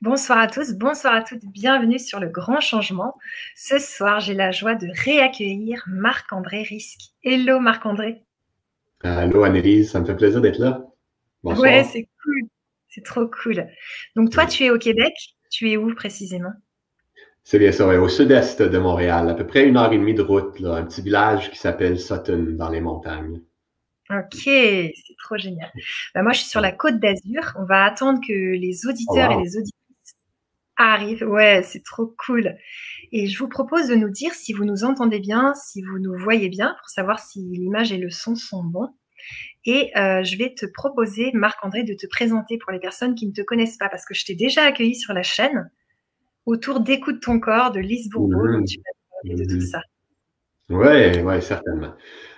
Bonsoir à tous, bonsoir à toutes, bienvenue sur le grand changement. Ce soir, j'ai la joie de réaccueillir Marc-André Risque. Hello Marc-André. Hello Annelise, ça me fait plaisir d'être là. Bonsoir. Ouais, c'est cool, c'est trop cool. Donc toi, tu es au Québec, tu es où précisément? C'est bien ça, au sud-est de Montréal, à peu près une heure et demie de route, un petit village qui s'appelle Sutton dans les montagnes. Ok, c'est trop génial. Bah, moi, je suis sur la côte d'Azur. On va attendre que les auditeurs et les auditrices arrivent. Ouais, c'est trop cool. Et je vous propose de nous dire si vous nous entendez bien, si vous nous voyez bien, pour savoir si l'image et le son sont bons. Et euh, je vais te proposer, Marc-André, de te présenter pour les personnes qui ne te connaissent pas, parce que je t'ai déjà accueilli sur la chaîne autour d'Écoute ton corps de Lise Bourbeau, mmh. tu vas parler de tout mmh. ça. Oui, ouais, certainement.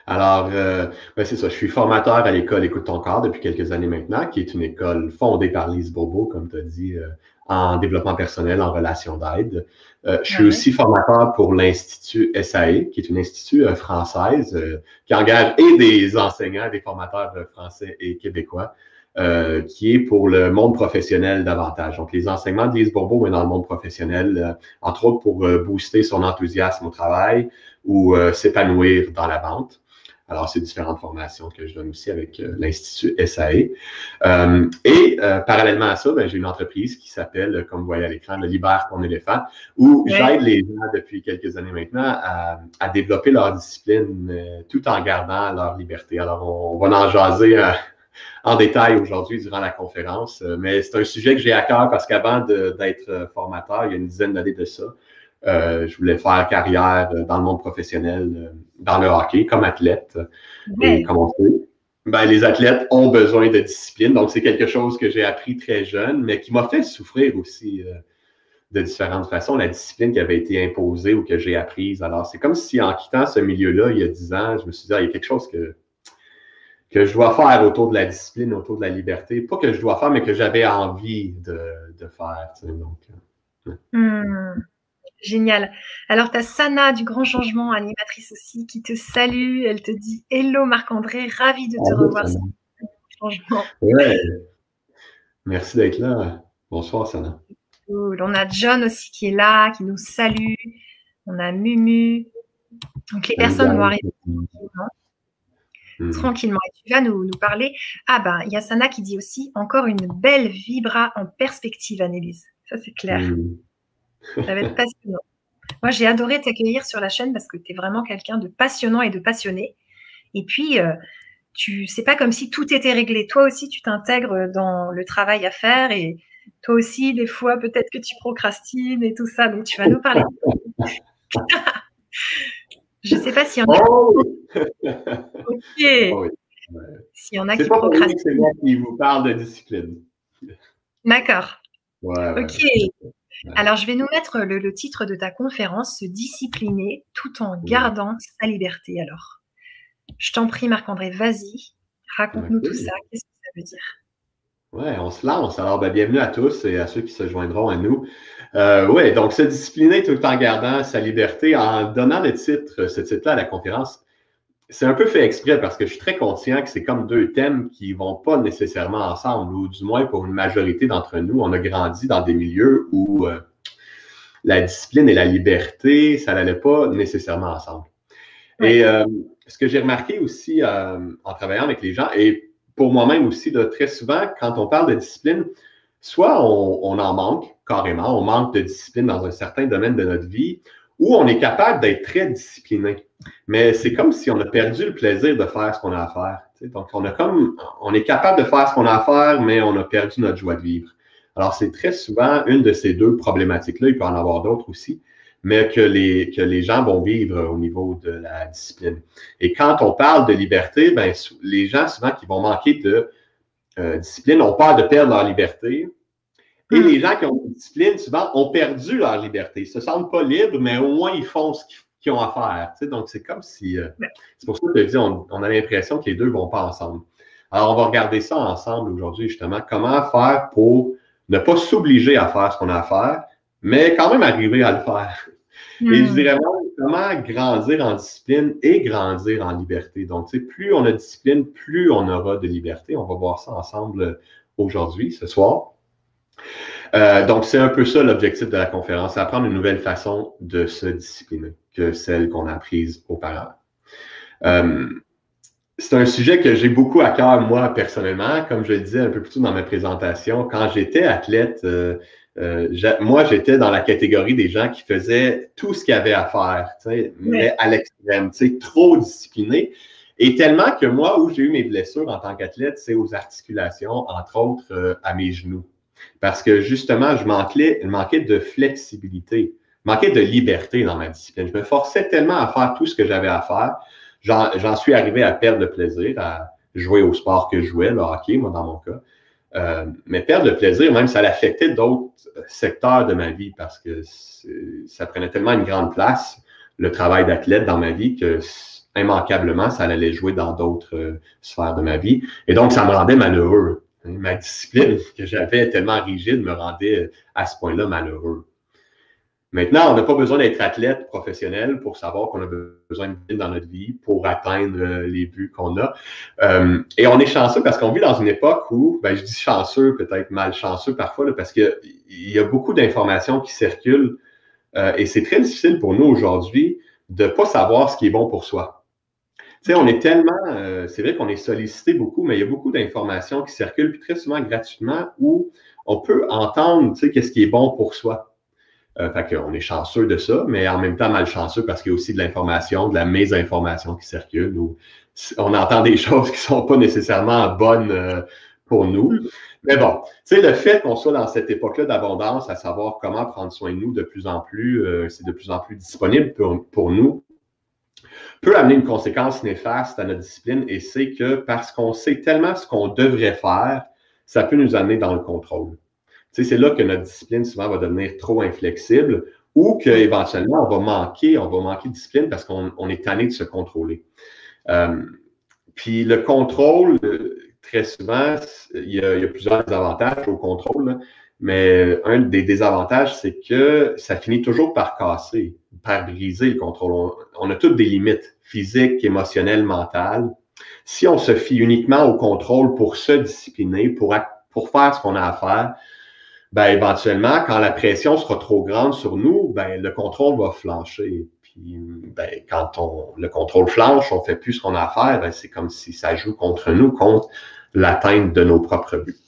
Alors, euh, ben, c'est ça, je suis formateur à l'école Écoute ton corps depuis quelques années maintenant, qui est une école fondée par Lise Bourbeau, comme tu as dit, euh, en développement personnel, en relation d'aide. Euh, je suis aussi formateur pour l'Institut SAE, qui est une institut française qui engage et des enseignants, des formateurs français et québécois, qui est pour le monde professionnel davantage. Donc, les enseignements de Lise Bourbeau, mais dans le monde professionnel, entre autres pour booster son enthousiasme au travail ou s'épanouir dans la vente. Alors, c'est différentes formations que je donne aussi avec euh, l'Institut SAE. Euh, et euh, parallèlement à ça, ben, j'ai une entreprise qui s'appelle, comme vous voyez à l'écran, le Libère ton éléphant, où j'aide les gens depuis quelques années maintenant à, à développer leur discipline tout en gardant leur liberté. Alors, on, on va en jaser en détail aujourd'hui durant la conférence, mais c'est un sujet que j'ai à cœur parce qu'avant d'être formateur, il y a une dizaine d'années de ça, euh, je voulais faire carrière euh, dans le monde professionnel, euh, dans le hockey, comme athlète. Et comme on sait, ben, les athlètes ont besoin de discipline. Donc, c'est quelque chose que j'ai appris très jeune, mais qui m'a fait souffrir aussi de différentes façons, la discipline qui avait été imposée ou que j'ai apprise. Alors, c'est comme si en quittant ce milieu-là, il y a dix ans, je me suis dit, ah, il y a quelque chose que, que je dois faire autour de la discipline, autour de la liberté. Pas que je dois faire, mais que j'avais envie de, de faire. Donc, hmm. Génial. Alors, tu as Sana du Grand Changement, animatrice aussi, qui te salue. Elle te dit Hello Marc-André, ravi de te revoir Changement. Ouais. Merci d'être là. Bonsoir, Sana. On a John aussi qui est là, qui nous salue. On a Mumu. Donc, les personnes vont arriver tranquillement. Tranquillement. Et tu vas nous, nous parler. Ah ben, il y a Sana qui dit aussi encore une belle vibra en perspective, Annelise. Ça, c'est clair. Hmm. Ça va être passionnant. Moi, j'ai adoré t'accueillir sur la chaîne parce que tu es vraiment quelqu'un de passionnant et de passionné. Et puis, euh, tu c'est pas comme si tout était réglé. Toi aussi, tu t'intègres dans le travail à faire et toi aussi, des fois, peut-être que tu procrastines et tout ça. Donc, tu vas nous parler. Je ne sais pas s'il y en a. Oh ok. Oh s'il y en a qui procrastinent. C'est moi qui vous parle de discipline. D'accord. ok. Alors, je vais nous mettre le, titre de ta conférence, Se discipliner tout en gardant sa liberté. Alors, je t'en prie, Marc-André, vas-y, raconte-nous tout ça. Qu'est-ce que ça veut dire? Oui, on se lance. Alors, ben, bienvenue à tous et à ceux qui se joindront à nous. Euh, oui, donc se discipliner tout en gardant sa liberté, en donnant le titre, ce titre-là à la conférence, c'est un peu fait exprès parce que je suis très conscient que c'est comme deux thèmes qui ne vont pas nécessairement ensemble, ou du moins pour une majorité d'entre nous, on a grandi dans des milieux où euh, la discipline et la liberté, ça n'allait pas nécessairement ensemble. Et euh, ce que j'ai remarqué aussi euh, en travaillant avec les gens, et pour moi-même aussi, de très souvent, quand on parle de discipline, soit on, on en manque carrément, on manque de discipline dans un certain domaine de notre vie, ou on est capable d'être très discipliné. Mais c'est comme si on a perdu le plaisir de faire ce qu'on a à faire. Donc, on a comme, on est capable de faire ce qu'on a à faire, mais on a perdu notre joie de vivre. Alors, c'est très souvent une de ces deux problématiques-là. Il peut en avoir d'autres aussi, mais que les, que les gens vont vivre au niveau de la discipline. Et quand on parle de liberté, ben, les gens souvent qui vont manquer de euh, discipline ont peur de perdre leur liberté et hmm. les gens qui ont une discipline, souvent, ont perdu leur liberté. Ils ne se sentent pas libres, mais au moins, ils font ce qu'ils ont à faire. Donc, c'est comme si. Euh, c'est pour ça que je dis, on, a l'impression que les deux ne vont pas ensemble. Alors, on va regarder ça ensemble aujourd'hui, justement. Comment faire pour ne pas s'obliger à faire ce qu'on a à faire, mais quand même arriver à le faire. Et je hmm. dirais comment grandir en discipline et grandir en liberté. Donc, plus on a de discipline, plus on aura de liberté. On va voir ça ensemble aujourd'hui, ce soir. Euh, donc, c'est un peu ça l'objectif de la conférence, apprendre une nouvelle façon de se discipliner que celle qu'on a apprise auparavant. Euh, c'est un sujet que j'ai beaucoup à cœur, moi, personnellement. Comme je le disais un peu plus tôt dans ma présentation, quand j'étais athlète, euh, euh, moi, j'étais dans la catégorie des gens qui faisaient tout ce qu'il y avait à faire, mais à l'extrême, trop discipliné. Et tellement que moi, où j'ai eu mes blessures en tant qu'athlète, c'est aux articulations, entre autres à mes genoux. Parce que justement, je manquais, je manquais de flexibilité, je manquais de liberté dans ma discipline. Je me forçais tellement à faire tout ce que j'avais à faire j'en suis arrivé à perdre le plaisir, à jouer au sport que je jouais, le hockey, moi, dans mon cas. Euh, mais perdre le plaisir, même, ça l'affectait d'autres secteurs de ma vie parce que ça prenait tellement une grande place, le travail d'athlète dans ma vie, que immanquablement, ça allait jouer dans d'autres euh, sphères de ma vie. Et donc, ça me rendait malheureux. Ma discipline que j'avais tellement rigide me rendait à ce point-là malheureux. Maintenant, on n'a pas besoin d'être athlète professionnel pour savoir qu'on a besoin de bien dans notre vie pour atteindre euh, les buts qu'on a. Euh, et on est chanceux parce qu'on vit dans une époque où, ben, je dis chanceux, peut-être malchanceux parfois, parce qu'il y a beaucoup d'informations qui circulent euh, et c'est très difficile pour nous aujourd'hui de ne pas savoir ce qui est bon pour soi. Tu sais, on est tellement, c'est vrai qu'on est sollicité beaucoup, mais il y a beaucoup d'informations qui circulent, puis très souvent gratuitement, où on peut entendre, tu sais, qu'est-ce qui est bon pour soi. Euh, fait qu'on est chanceux de ça, mais en même temps malchanceux parce qu'il y a aussi de l'information, de la mésinformation qui circule. Où on entend des choses qui sont pas nécessairement bonnes euh, pour nous. Mm. Mais bon, tu sais, le fait qu'on soit dans cette époque-là d'abondance, à savoir comment prendre soin de nous de plus en plus, euh, c'est de plus en plus disponible pour, pour nous, peut amener une conséquence néfaste à notre discipline et c'est que parce qu'on sait tellement ce qu'on devrait faire, ça peut nous amener dans le contrôle. C'est là que notre discipline souvent va devenir trop inflexible ou qu'éventuellement, on va manquer, on va manquer de discipline parce qu'on est tanné de se contrôler. Euh, puis le contrôle, très souvent, il y, a, plusieurs avantages au contrôle, mais un des désavantages, c'est que ça finit toujours par casser, par briser le contrôle. On, a toutes des limites physiques, émotionnelles, mentales. Si on se fie uniquement au contrôle pour se discipliner, pour, pour faire ce qu'on a à faire, ben, éventuellement, quand la pression sera trop grande sur nous, ben, le contrôle va flancher. Puis, ben, quand on, le contrôle flanche, on fait plus ce qu'on a à faire, ben, c'est comme si ça joue contre nous, contre l'atteinte de nos propres buts.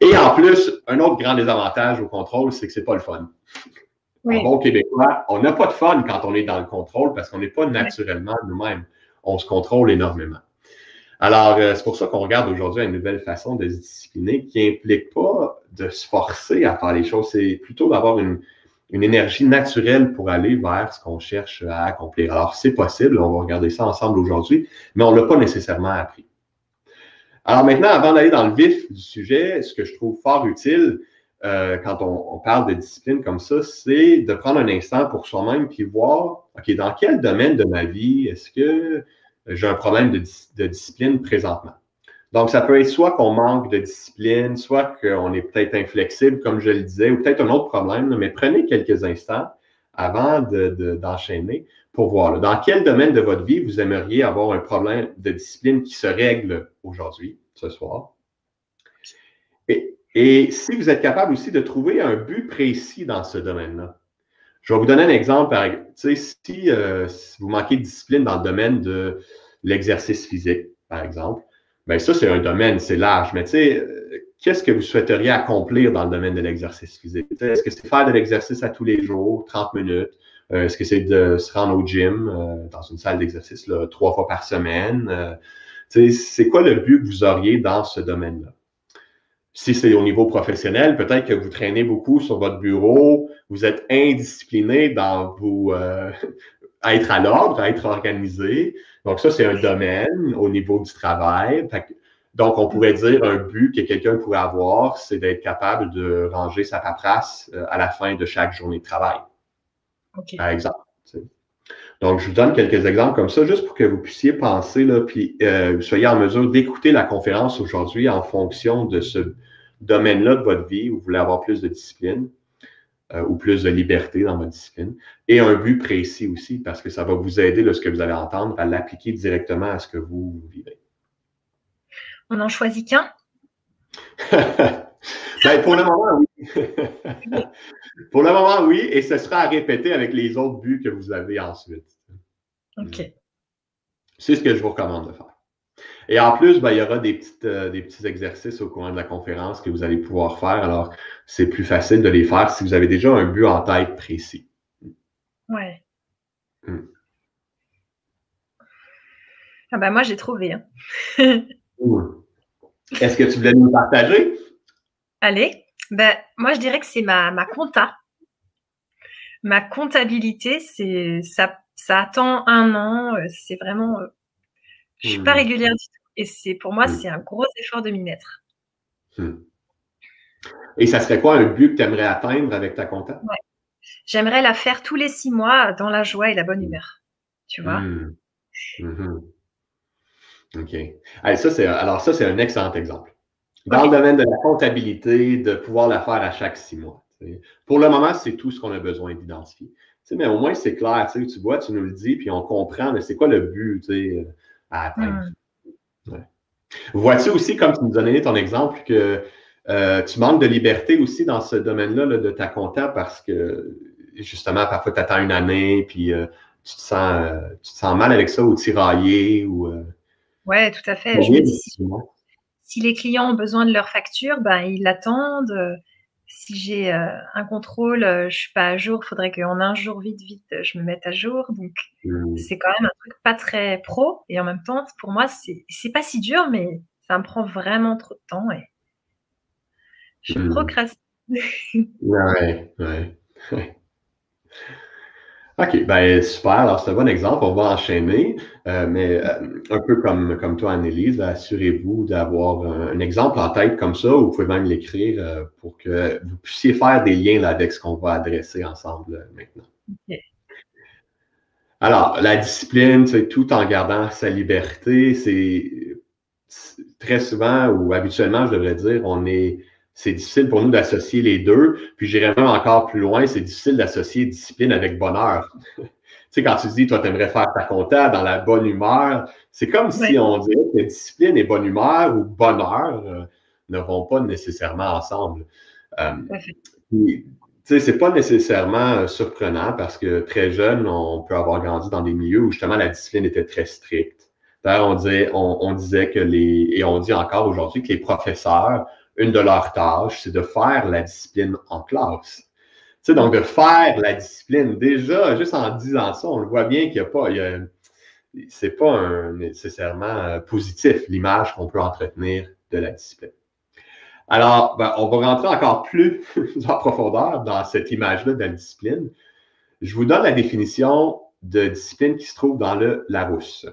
Et en plus, un autre grand désavantage au contrôle, c'est que c'est pas le fun. Oui. En bon québécois, on n'a pas de fun quand on est dans le contrôle parce qu'on n'est pas naturellement nous-mêmes. On se contrôle énormément. Alors, euh, c'est pour ça qu'on regarde aujourd'hui une nouvelle façon de se discipliner qui implique pas de se forcer à faire les choses, c'est plutôt d'avoir une, énergie naturelle pour aller vers ce qu'on cherche à accomplir. Alors, c'est possible, on va regarder ça ensemble aujourd'hui, mais on ne l'a pas nécessairement appris. Alors maintenant, avant d'aller dans le vif du sujet, ce que je trouve fort utile euh, quand on, on, parle de discipline comme ça, c'est de prendre un instant pour soi-même puis voir, OK, dans quel domaine de ma vie est-ce que j'ai un problème de, discipline présentement? Donc, ça peut être soit qu'on manque de discipline, soit qu'on est peut-être inflexible, comme je le disais, ou peut-être un autre problème, mais prenez quelques instants avant d'enchaîner pour voir dans quel domaine de votre vie vous aimeriez avoir un problème de discipline qui se règle aujourd'hui, ce soir? Et, si vous êtes capable aussi de trouver un but précis dans ce domaine-là. Je vais vous donner un exemple. Si, euh, vous manquez de discipline dans le domaine de l'exercice physique, par exemple, bien ça, c'est un domaine, c'est large. Mais tu sais, euh, qu'est-ce que vous souhaiteriez accomplir dans le domaine de l'exercice physique? Est-ce que c'est faire de l'exercice à tous les jours, 30 minutes? Euh, est-ce que c'est de se rendre au gym, dans une salle d'exercice, trois fois par semaine? c'est quoi le but que vous auriez dans ce domaine-là? Si c'est au niveau professionnel, peut-être que vous traînez beaucoup sur votre bureau, vous êtes indiscipliné dans vous euh, être à l'ordre, être organisé. Donc, ça, c'est un domaine au niveau du travail. donc, on pourrait dire un but que quelqu'un pourrait avoir, c'est d'être capable de ranger sa paperasse euh, à la fin de chaque journée de travail. Par exemple. Donc, je vous donne quelques exemples comme ça, juste pour que vous puissiez penser, là, puis euh, soyez en mesure d'écouter la conférence aujourd'hui en fonction de ce domaine-là de votre vie où vous voulez avoir plus de discipline euh, ou plus de liberté dans votre discipline et un but précis aussi parce que ça va vous aider, là, ce que vous allez entendre, à l'appliquer directement à ce que vous vivez. On n'en choisit qu'un? ben, pour le moment, oui. Pour le moment, oui, et ce sera à répéter avec les autres buts que vous avez ensuite. OK. C'est ce que je vous recommande de faire. Et en plus, ben, il y aura des, petites, euh, des petits exercices au courant de la conférence que vous allez pouvoir faire. Alors, c'est plus facile de les faire si vous avez déjà un but en tête précis. Ouais. Hmm. Ah ben moi, j'ai trouvé. Hein. Est-ce que tu voulais nous partager? Allez. Ben, moi, je dirais que c'est ma, ma compta. Ma comptabilité, c'est ça, ça attend un an. Euh, c'est vraiment. Euh, je suis pas hmm. régulière du tout. Et c'est pour moi, hmm. c'est un gros effort de m'y mettre. Hmm. Et ça serait quoi un but que tu aimerais atteindre avec ta compta? J'aimerais la faire tous les six mois dans la joie et la bonne humeur. Tu vois? OK. ça, c'est, alors, ça, c'est un excellent exemple. Dans le domaine de la comptabilité, de pouvoir la faire à chaque six mois. Pour le moment, c'est tout ce qu'on a besoin d'identifier. mais au moins, c'est clair. Tu vois, tu nous le dis, puis on comprend, mais c'est quoi le but à atteindre? Hmm. Vois-tu aussi, comme tu nous donnais ton exemple, que euh, tu manques de liberté aussi dans ce domaine-là de ta compta parce que justement, parfois, tu attends une année, puis euh, tu, te sens, euh, tu te sens mal avec ça ou tiraillé ou. Oui, tout à fait. Je me dis, si, les clients ont besoin de leur facture, ben, ils l'attendent. Si j'ai un contrôle, je ne suis pas à jour, il faudrait qu'en un jour, vite, vite, je me mette à jour. Donc, mmh. c'est quand même un truc pas très pro. Et en même temps, pour moi, c'est pas si dur, mais ça me prend vraiment trop de temps. Et je mmh. procrastine. ouais, ouais. OK, ben super. Alors, c'est un bon exemple. On va enchaîner. Euh, mais euh, un peu comme, comme toi, Annelise, assurez-vous d'avoir un, exemple en tête comme ça, ou vous pouvez même l'écrire euh, pour que vous puissiez faire des liens avec ce qu'on va adresser ensemble maintenant. Alors, la discipline, c'est tout en gardant sa liberté, c'est très souvent ou habituellement, je devrais dire, on est c'est difficile pour nous d'associer les deux. Puis j'irais même encore plus loin, c'est difficile d'associer discipline avec bonheur. tu sais, quand tu dis, toi, tu aimerais faire ta compta dans la bonne humeur, c'est comme si on dirait que discipline et bonne humeur ou bonheur euh, ne vont pas nécessairement ensemble. Euh, tu sais, c'est pas nécessairement euh, surprenant parce que très jeune, on peut avoir grandi dans des milieux où justement la discipline était très stricte. D'ailleurs, on disait, on disait que les, et on dit encore aujourd'hui que les professeurs une de leurs tâches, c'est de faire la discipline en classe. Tu sais, donc de faire la discipline. Déjà, juste en disant ça, on le voit bien qu'il n'y a pas, c'est pas nécessairement euh, positif l'image qu'on peut entretenir de la discipline. Alors, ben, on va rentrer encore plus en profondeur dans cette image-là de la discipline. Je vous donne la définition de discipline qui se trouve dans le Larousse.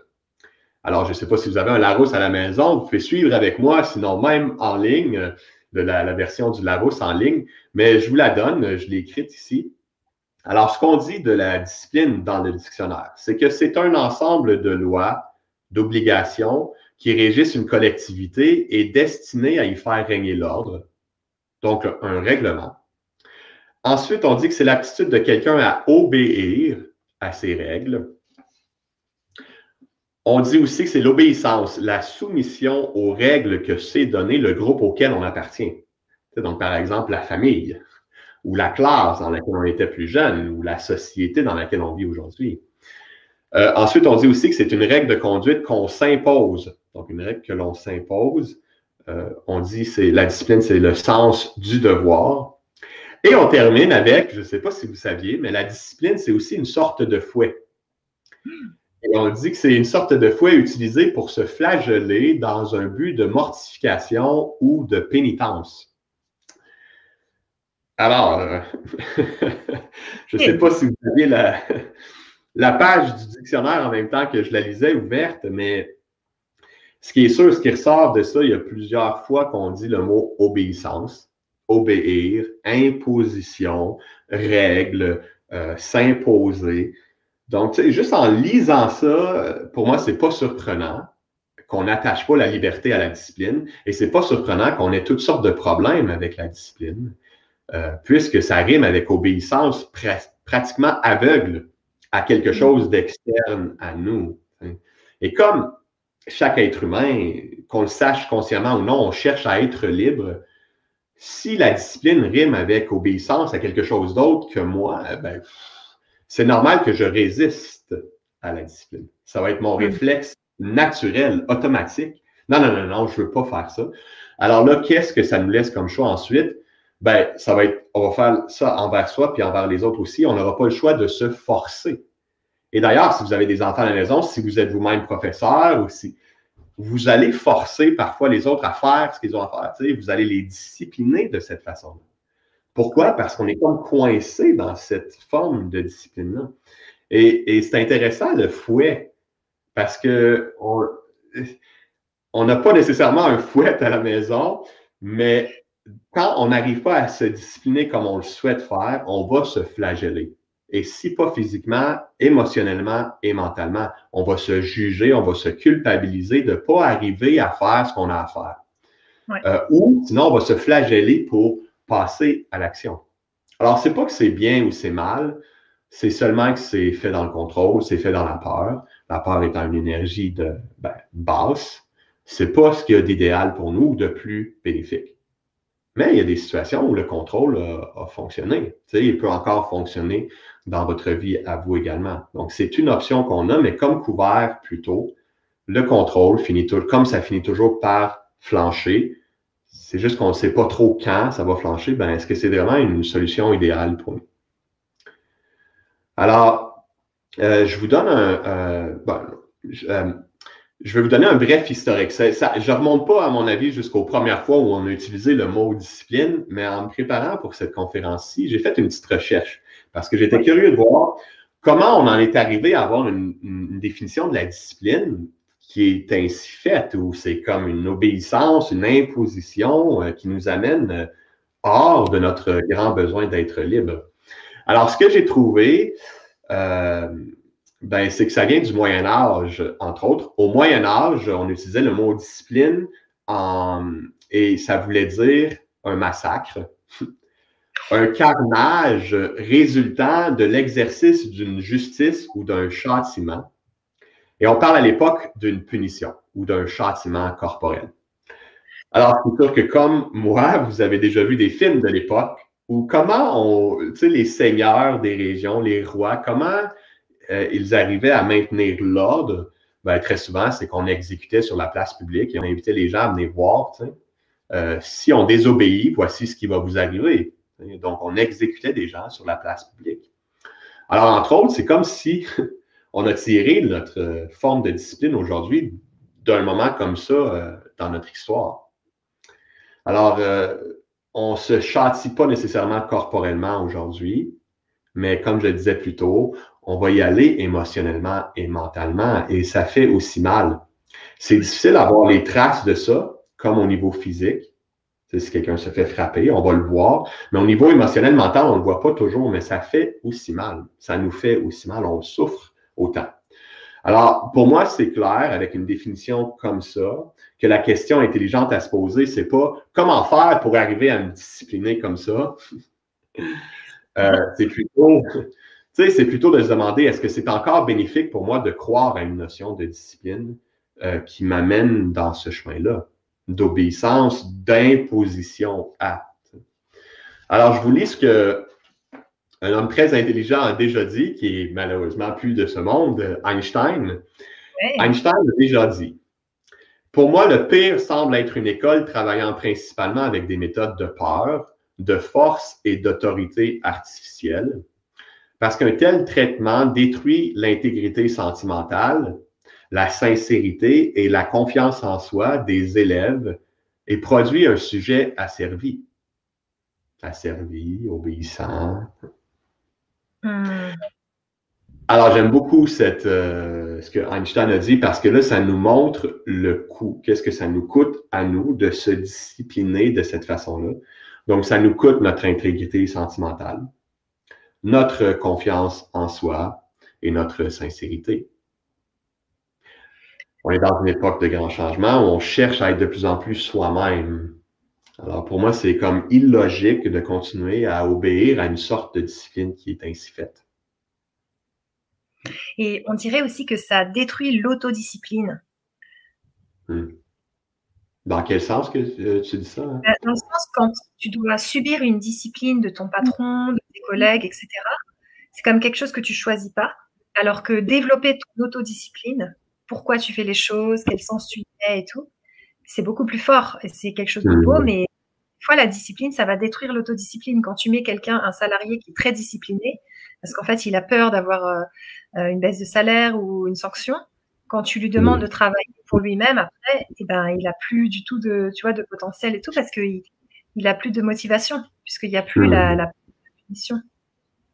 Alors, je ne sais pas si vous avez un Larousse à la maison, vous pouvez suivre avec moi, sinon même en ligne, de la, version du Larousse en ligne, mais je vous la donne, je l'ai écrite ici. Alors, ce qu'on dit de la discipline dans le dictionnaire, c'est que c'est un ensemble de lois, d'obligations qui régissent une collectivité et destinées à y faire régner l'ordre, donc un règlement. Ensuite, on dit que c'est l'aptitude de quelqu'un à obéir à ces règles. On dit aussi que c'est l'obéissance, la soumission aux règles que s'est donné le groupe auquel on appartient. Donc, par exemple, la famille, ou la classe dans laquelle on était plus jeune, ou la société dans laquelle on vit aujourd'hui. Euh, ensuite, on dit aussi que c'est une règle de conduite qu'on s'impose. Donc, une règle que l'on s'impose. Euh, on dit c'est la discipline, c'est le sens du devoir. Et on termine avec, je ne sais pas si vous saviez, mais la discipline, c'est aussi une sorte de fouet. On dit que c'est une sorte de fouet utilisé pour se flageller dans un but de mortification ou de pénitence. Alors, euh, je ne sais pas si vous aviez la, la page du dictionnaire en même temps que je la lisais ouverte, mais ce qui est sûr, ce qui ressort de ça, il y a plusieurs fois qu'on dit le mot obéissance, obéir, imposition, règle, euh, s'imposer. Donc, juste en lisant ça, pour moi, c'est pas surprenant qu'on n'attache pas la liberté à la discipline et c'est pas surprenant qu'on ait toutes sortes de problèmes avec la discipline, euh, puisque ça rime avec obéissance pratiquement aveugle à quelque mm. chose d'externe à nous. Et comme chaque être humain, qu'on le sache consciemment ou non, on cherche à être libre, si la discipline rime avec obéissance à quelque chose d'autre que moi, ben, c'est normal que je résiste à la discipline. Ça va être mon hmm. réflexe naturel, automatique. Non, non, non, non, je ne veux pas faire ça. Alors là, qu'est-ce que ça nous laisse comme choix ensuite? Ben, ça va être, on va faire ça envers soi puis envers les autres aussi. On n'aura pas le choix de se forcer. Et d'ailleurs, si vous avez des enfants à la maison, si vous êtes vous-même professeur ou si vous allez forcer parfois les autres à faire ce qu'ils ont à faire, vous allez les discipliner de cette façon-là. Pourquoi? Parce qu'on est comme coincé dans cette forme de discipline-là. Et, c'est intéressant le fouet, parce que on n'a pas nécessairement un fouet à la maison, mais quand on n'arrive pas à se discipliner comme on le souhaite faire, on va se flageller. Et si pas physiquement, émotionnellement et mentalement, on va se juger, on va se culpabiliser de ne pas arriver à faire ce qu'on a à faire. Euh, ou sinon, on va se flageller pour passer à l'action. Alors, c'est pas que c'est bien ou c'est mal, c'est seulement que c'est fait dans le contrôle, c'est fait dans la peur. La peur étant une énergie de ben, basse, c'est pas ce qu'il y a d'idéal pour nous ou de plus bénéfique. Mais il y a des situations où le contrôle a, fonctionné. Il peut encore fonctionner dans votre vie à vous également. Donc, c'est une option qu'on a, mais comme couvert plus tôt, le contrôle finit toujours, comme ça finit toujours par flancher, c'est juste qu'on ne sait pas trop quand ça va flancher, ben, est-ce que c'est vraiment une solution idéale pour nous? Alors, euh, je vous donne un. Ben, euh, je, vais vous donner un bref historique. je ne remonte pas, à mon avis, jusqu'aux premières fois où on a utilisé le mot discipline, mais en me préparant pour cette conférence-ci, j'ai fait une petite recherche parce que j'étais curieux de voir comment on en est arrivé à avoir une définition de la discipline qui est ainsi faite, où c'est comme une obéissance, une imposition euh, qui nous amène euh, hors de notre grand besoin d'être libre. Alors, ce que j'ai trouvé, euh, ben, c'est que ça vient du Moyen Âge, entre autres. Au Moyen Âge, on utilisait le mot discipline et ça voulait dire un massacre, un carnage résultant de l'exercice d'une justice ou d'un châtiment et on parle à l'époque d'une punition ou d'un châtiment corporel. Alors, c'est sûr que comme moi, vous avez déjà vu des films de l'époque où comment on, les seigneurs des régions, les rois, comment euh, ils arrivaient à maintenir l'ordre? Ben, très souvent, c'est qu'on exécutait sur la place publique et on invitait les gens à venir voir. Euh, si on désobéit, voici ce qui va vous arriver. Donc, on exécutait des gens sur la place publique. Alors, entre autres, c'est comme si on a tiré notre euh, forme de discipline aujourd'hui d'un moment comme ça euh, dans notre histoire. Alors, euh, on ne se châtie pas nécessairement corporellement aujourd'hui, mais comme je disais plus tôt, on va y aller émotionnellement et mentalement, et ça fait aussi mal. C'est difficile d'avoir les traces de ça, comme au niveau physique. Si quelqu'un se fait frapper, on va le voir. Mais au niveau émotionnel, mental, on ne le voit pas toujours, mais ça fait aussi mal. Ça nous fait aussi mal. On souffre autant. Alors, pour moi, c'est clair avec une définition comme ça que la question intelligente à se poser, c'est pas comment faire pour arriver à me discipliner comme ça. Euh, c'est plutôt, c'est plutôt de se demander est-ce que c'est encore bénéfique pour moi de croire à une notion de discipline euh, qui m'amène dans ce chemin-là, d'obéissance, d'imposition à. Alors, je vous lis ce que un homme très intelligent a déjà dit, qui est malheureusement plus de ce monde, Einstein. Einstein a déjà dit Pour moi, le pire semble être une école travaillant principalement avec des méthodes de peur, de force et d'autorité artificielle, parce qu'un tel traitement détruit l'intégrité sentimentale, la sincérité et la confiance en soi des élèves et produit un sujet asservi. Asservi, obéissant, Hmm. Alors, j'aime beaucoup cette, euh, ce que Einstein a dit parce que là, ça nous montre le coût. Qu'est-ce que ça nous coûte à nous de se discipliner de cette façon-là? Donc, ça nous coûte notre intégrité sentimentale, notre confiance en soi et notre sincérité. On est dans une époque de grands changements où on cherche à être de plus en plus soi-même. Alors pour moi, c'est comme illogique de continuer à obéir à une sorte de discipline qui est ainsi faite. Et on dirait aussi que ça détruit l'autodiscipline. Hmm. Dans quel sens que euh, tu dis ça? Hein? Ben, dans le sens quand tu dois subir une discipline de ton patron, de tes collègues, etc., c'est comme quelque chose que tu choisis pas. Alors que développer ton autodiscipline, pourquoi tu fais les choses, quel sens tu y mets et tout, c'est beaucoup plus fort. Et c'est quelque chose de beau, mmh. mais une fois la discipline, ça va détruire l'autodiscipline. Quand tu mets quelqu'un, un salarié qui est très discipliné, parce qu'en fait, il a peur d'avoir euh, euh, une baisse de salaire ou une sanction, quand tu lui demandes de travailler pour lui-même, après, eh ben, il a plus du tout de, tu vois, de potentiel et tout parce qu'il il a plus de motivation puisqu'il n'y a plus la, la, punition.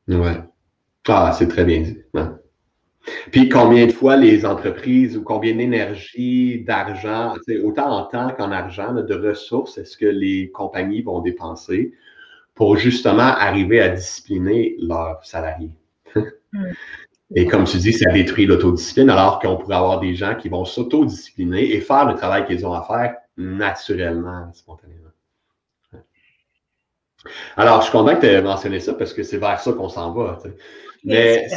Ouais. Ah, c'est très bien. Puis combien de fois les entreprises ou combien d'énergie, d'argent, autant en temps qu'en argent, de ressources, est-ce que les compagnies vont dépenser pour justement arriver à discipliner leurs salariés? Hmm. Et comme tu dis, ça détruit l'autodiscipline, alors qu'on pourrait avoir des gens qui vont s'autodiscipliner et faire le travail qu'ils ont à faire naturellement, spontanément. Alors, je suis content que tu aies mentionné ça parce que c'est vers ça qu'on s'en va. Mais,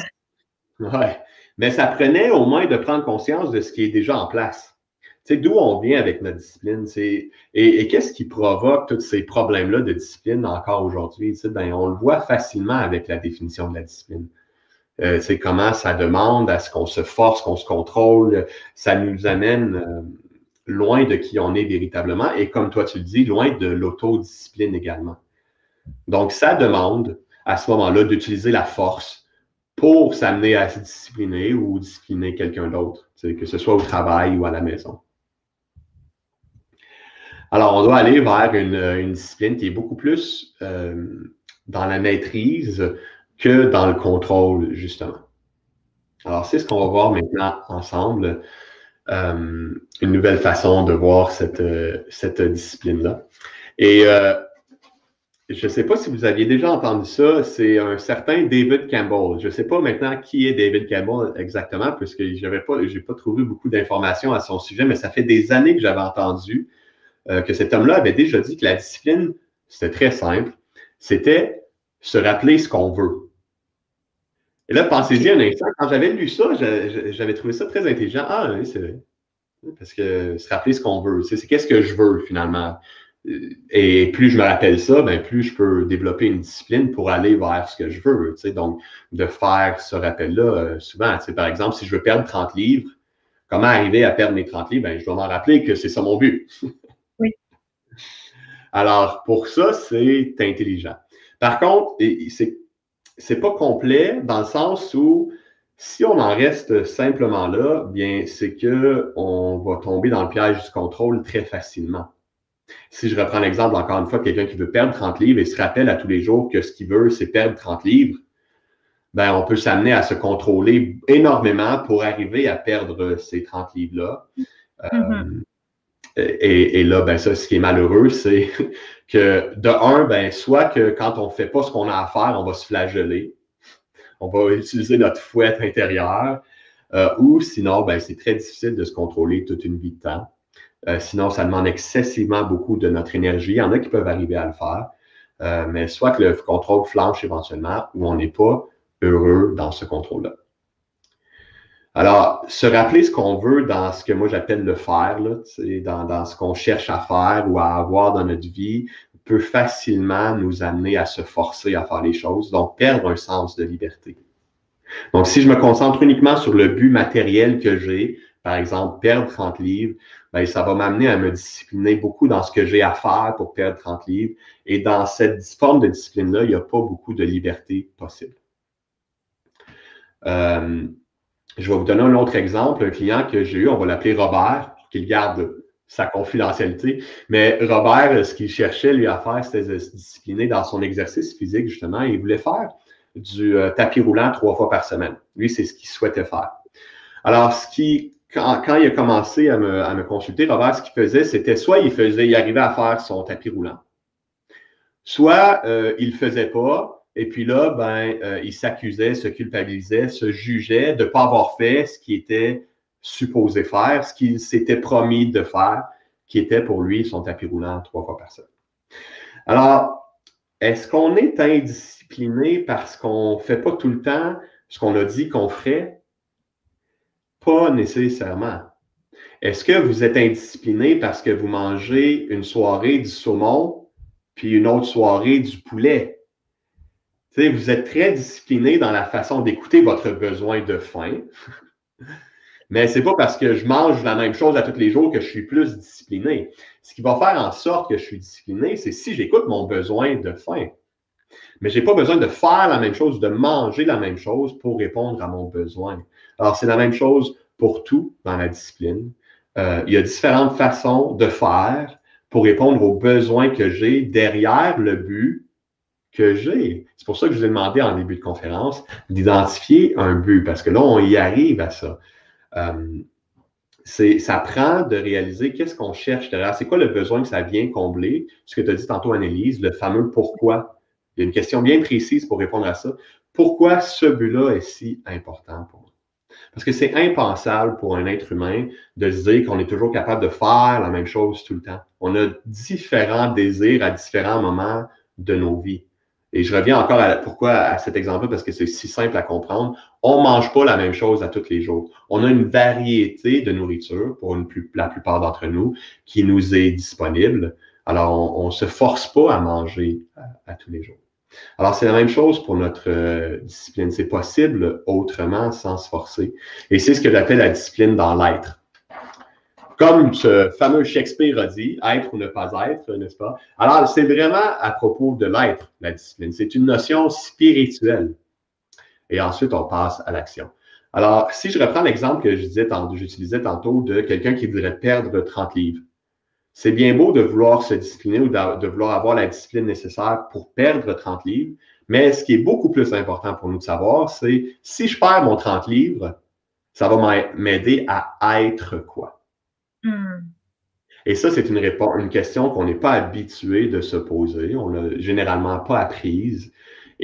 ouais, mais ça prenait au moins de prendre conscience de ce qui est déjà en place. Tu sais, d'où on vient avec notre discipline. Et, et qu'est-ce qui provoque tous ces problèmes-là de discipline encore aujourd'hui? Ben, on le voit facilement avec la définition de la discipline c'est euh, comment ça demande à ce qu'on se force, qu'on se contrôle. Ça nous amène euh, loin de qui on est véritablement et comme toi tu le dis, loin de l'autodiscipline également. Donc, ça demande à ce moment-là d'utiliser la force pour s'amener à se discipliner ou discipliner quelqu'un d'autre, que ce soit au travail ou à la maison. Alors, on doit aller vers une, discipline qui est beaucoup plus euh, dans la maîtrise, que dans le contrôle, justement. Alors, c'est ce qu'on va voir maintenant ensemble, euh, une nouvelle façon de voir cette, euh, cette discipline-là. Et euh, je ne sais pas si vous aviez déjà entendu ça, c'est un certain David Campbell. Je ne sais pas maintenant qui est David Campbell exactement, puisque je n'ai pas, pas trouvé beaucoup d'informations à son sujet, mais ça fait des années que j'avais entendu que cet homme-là avait déjà dit que la discipline, c'était très simple, c'était se rappeler ce qu'on veut. Et là, pensez-y un instant, quand j'avais lu ça, j'avais trouvé ça très intelligent. Ah, oui, c'est vrai. Parce que se rappeler ce qu'on veut, c'est qu'est-ce que je veux finalement? Et plus je me rappelle ça, ben, plus je peux développer une discipline pour aller vers ce que je veux. Donc, de faire ce rappel-là euh, souvent. Par exemple, si je veux perdre 30 livres, comment arriver à perdre mes 30 livres? Ben, je dois m'en rappeler que c'est ça mon but. Oui. Alors, pour ça, c'est intelligent. Par contre, c'est c'est pas complet dans le sens où si on en reste simplement là, bien, c'est que on va tomber dans le piège du contrôle très facilement. Si je reprends l'exemple encore une fois, quelqu'un qui veut perdre 30 livres et se rappelle à tous les jours que ce qu'il veut, c'est perdre 30 livres, ben, on peut s'amener à se contrôler énormément pour arriver à perdre ces 30 livres-là. Mm-hmm. Euh, et, là, ben ça, ce qui est malheureux, c'est que de un, ben, soit que quand on ne fait pas ce qu'on a à faire, on va se flageller. On va utiliser notre fouette intérieure. Euh, ou sinon, ben, c'est très difficile de se contrôler toute une vie de temps. Euh, sinon, ça demande excessivement beaucoup de notre énergie. Il y en a qui peuvent arriver à le faire. Euh, mais soit que le contrôle flanche éventuellement, ou on n'est pas heureux dans ce contrôle-là. Alors, se rappeler ce qu'on veut dans ce que moi j'appelle le faire, là, dans, dans ce qu'on cherche à faire ou à avoir dans notre vie, peut facilement nous amener à se forcer à faire les choses, donc perdre un sens de liberté. Donc, si je me concentre uniquement sur le but matériel que j'ai, par exemple, perdre 30 livres, ben, ça va m'amener à me discipliner beaucoup dans ce que j'ai à faire pour perdre 30 livres. Et dans cette forme de discipline-là, il n'y a pas beaucoup de liberté possible. Euh, je vais vous donner un autre exemple, un client que j'ai eu, on va l'appeler Robert, pour qu'il garde sa confidentialité. Mais Robert, ce qu'il cherchait lui à faire, c'était de se discipliner dans son exercice physique, justement. Il voulait faire du euh, tapis roulant trois fois par semaine. Lui, c'est ce qu'il souhaitait faire. Alors, ce qui, quand, il a commencé à me, consulter, Robert, ce qu'il faisait, c'était soit il faisait, il arrivait à faire son tapis roulant, soit euh, il ne le faisait pas, et puis là, ben, euh, il s'accusait, se culpabilisait, se jugeait de ne pas avoir fait ce qu'il était supposé faire, ce qu'il s'était promis de faire, qui était pour lui son tapis roulant trois fois par semaine. Alors, est-ce qu'on est indiscipliné parce qu'on ne fait pas tout le temps ce qu'on a dit qu'on ferait? Pas nécessairement. Est-ce que vous êtes indiscipliné parce que vous mangez une soirée du saumon puis une autre soirée du poulet? vous êtes très discipliné dans la façon d'écouter votre besoin de faim. Mais c'est pas parce que je mange la même chose à tous les jours que je suis plus discipliné. Ce qui va faire en sorte que je suis discipliné, c'est si j'écoute mon besoin de faim. Mais je n'ai pas besoin de faire la même chose, de manger la même chose pour répondre à mon besoin. Alors, c'est la même chose pour tout dans la discipline. Euh, il y a différentes façons de faire pour répondre aux besoins que j'ai derrière le but que j'ai. C'est pour ça que je vous ai demandé en début de conférence d'identifier un but, parce que là, on y arrive à ça. Euh, ça prend de réaliser qu'est-ce qu'on cherche derrière, c'est quoi le besoin que ça vient combler, ce que tu as dit tantôt, Annelise, le fameux pourquoi. Il y a une question bien précise pour répondre à ça. Pourquoi ce but-là est si important pour? Parce que c'est impensable pour un être humain de se dire qu'on est toujours capable de faire la même chose tout le temps. On a différents désirs à différents moments de nos vies. Et je reviens encore à pourquoi à cet exemple parce que c'est si simple à comprendre. On mange pas la même chose à tous les jours. On a une variété de nourriture pour la plupart d'entre nous qui nous est disponible. Alors, on ne se force pas à manger à, tous les jours. Alors, c'est la même chose pour notre euh, discipline. C'est possible autrement sans se forcer. Et c'est ce que j'appelle la discipline dans l'être. Comme ce fameux Shakespeare a dit, être ou ne pas être, n'est-ce pas? Alors, c'est vraiment à propos de l'être, la discipline. C'est une notion spirituelle. Et ensuite, on passe à l'action. Alors, si je reprends l'exemple que j'utilisais tantôt de quelqu'un qui voudrait perdre 30 livres. C'est bien beau de vouloir se discipliner ou de vouloir avoir la discipline nécessaire pour perdre 30 livres, mais ce qui est beaucoup plus important pour nous de savoir, c'est si je perds mon 30 livres, ça va m'aider à être quoi? Hmm. Et ça, c'est une réponse, une question qu'on n'est pas habitué de se poser. On l'a généralement pas apprise.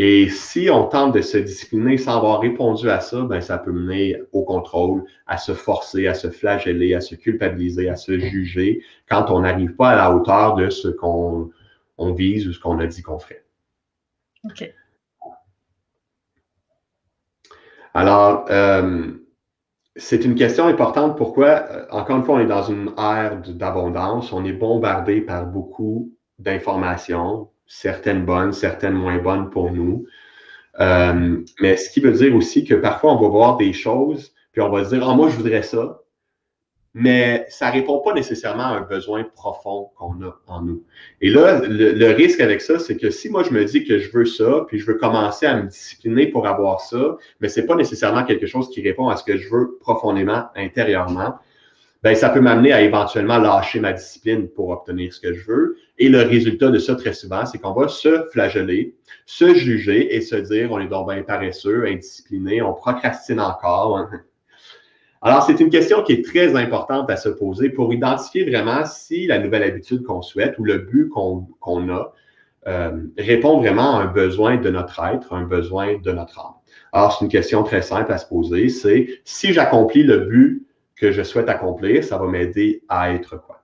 Et si on tente de se discipliner sans avoir répondu à ça, ben, ça peut mener au contrôle, à se forcer, à se flageller, à se culpabiliser, à se juger quand on n'arrive pas à la hauteur de ce qu'on on vise ou ce qu'on a dit qu'on ferait. OK. Alors, euh, c'est une question importante. Pourquoi? Euh, encore une fois, on est dans une ère d'abondance? On est bombardé par beaucoup d'informations, certaines bonnes, certaines moins bonnes pour nous. Euh, mais ce qui veut dire aussi que parfois, on va voir des choses, puis on va se dire, ah, moi, je voudrais ça mais ça ne répond pas nécessairement à un besoin profond qu'on a en nous. Et là, le, risque avec ça, c'est que si moi je me dis que je veux ça, puis je veux commencer à me discipliner pour avoir ça, mais ce n'est pas nécessairement quelque chose qui répond à ce que je veux profondément, intérieurement, ben ça peut m'amener à éventuellement lâcher ma discipline pour obtenir ce que je veux. Et le résultat de ça, très souvent, c'est qu'on va se flageller, se juger et se dire on est donc bien paresseux, indiscipliné, on procrastine encore. Alors, c'est une question qui est très importante à se poser pour identifier vraiment si la nouvelle habitude qu'on souhaite ou le but qu'on a euh, répond vraiment à un besoin de notre être, un besoin de notre âme. Alors, c'est une question très simple à se poser, c'est si j'accomplis le but que je souhaite accomplir, ça va m'aider à être quoi?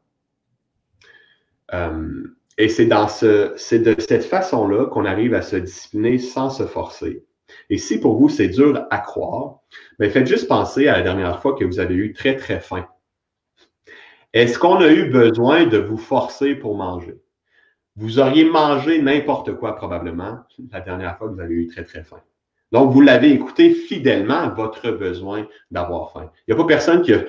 Euh, et c'est dans ce, c'est de cette façon-là qu'on arrive à se discipliner sans se forcer. Et si pour vous, c'est dur à croire, mais faites juste penser à la dernière fois que vous avez eu très, très faim. Est-ce qu'on a eu besoin de vous forcer pour manger? Vous auriez mangé n'importe quoi probablement la dernière fois que vous avez eu très, très faim. Donc, vous l'avez écouté fidèlement votre besoin d'avoir faim. Il n'y a pas personne qui a,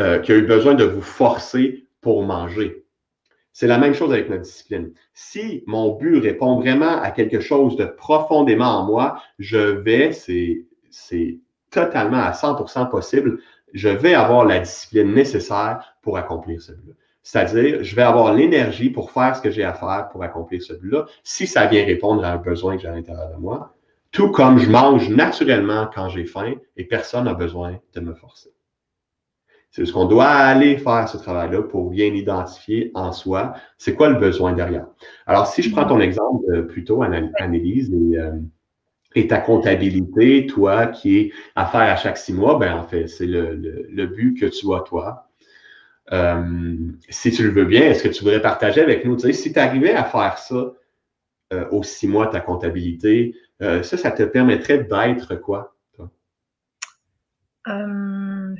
euh, qui a eu besoin de vous forcer pour manger. C'est la même chose avec notre discipline. Si mon but répond vraiment à quelque chose de profondément en moi, je vais, c'est totalement à 100% possible, je vais avoir la discipline nécessaire pour accomplir ce but-là. C'est-à-dire, je vais avoir l'énergie pour faire ce que j'ai à faire pour accomplir ce but-là, si ça vient répondre à un besoin que j'ai à l'intérieur de moi, tout comme je mange naturellement quand j'ai faim et personne n'a besoin de me forcer. C'est ce qu'on doit aller faire ce travail-là pour bien identifier en soi c'est quoi le besoin derrière? Alors, si je prends ton exemple euh, plutôt, Annelise, et, euh, et ta comptabilité, toi, qui est à faire à chaque six mois, ben en fait, c'est le, but que tu as, toi. Euh, si tu le veux bien, est-ce que tu voudrais partager avec nous? Tu sais, si tu arrivais à faire ça aux six mois, ta comptabilité, euh, ça, ça te permettrait d'être quoi, toi?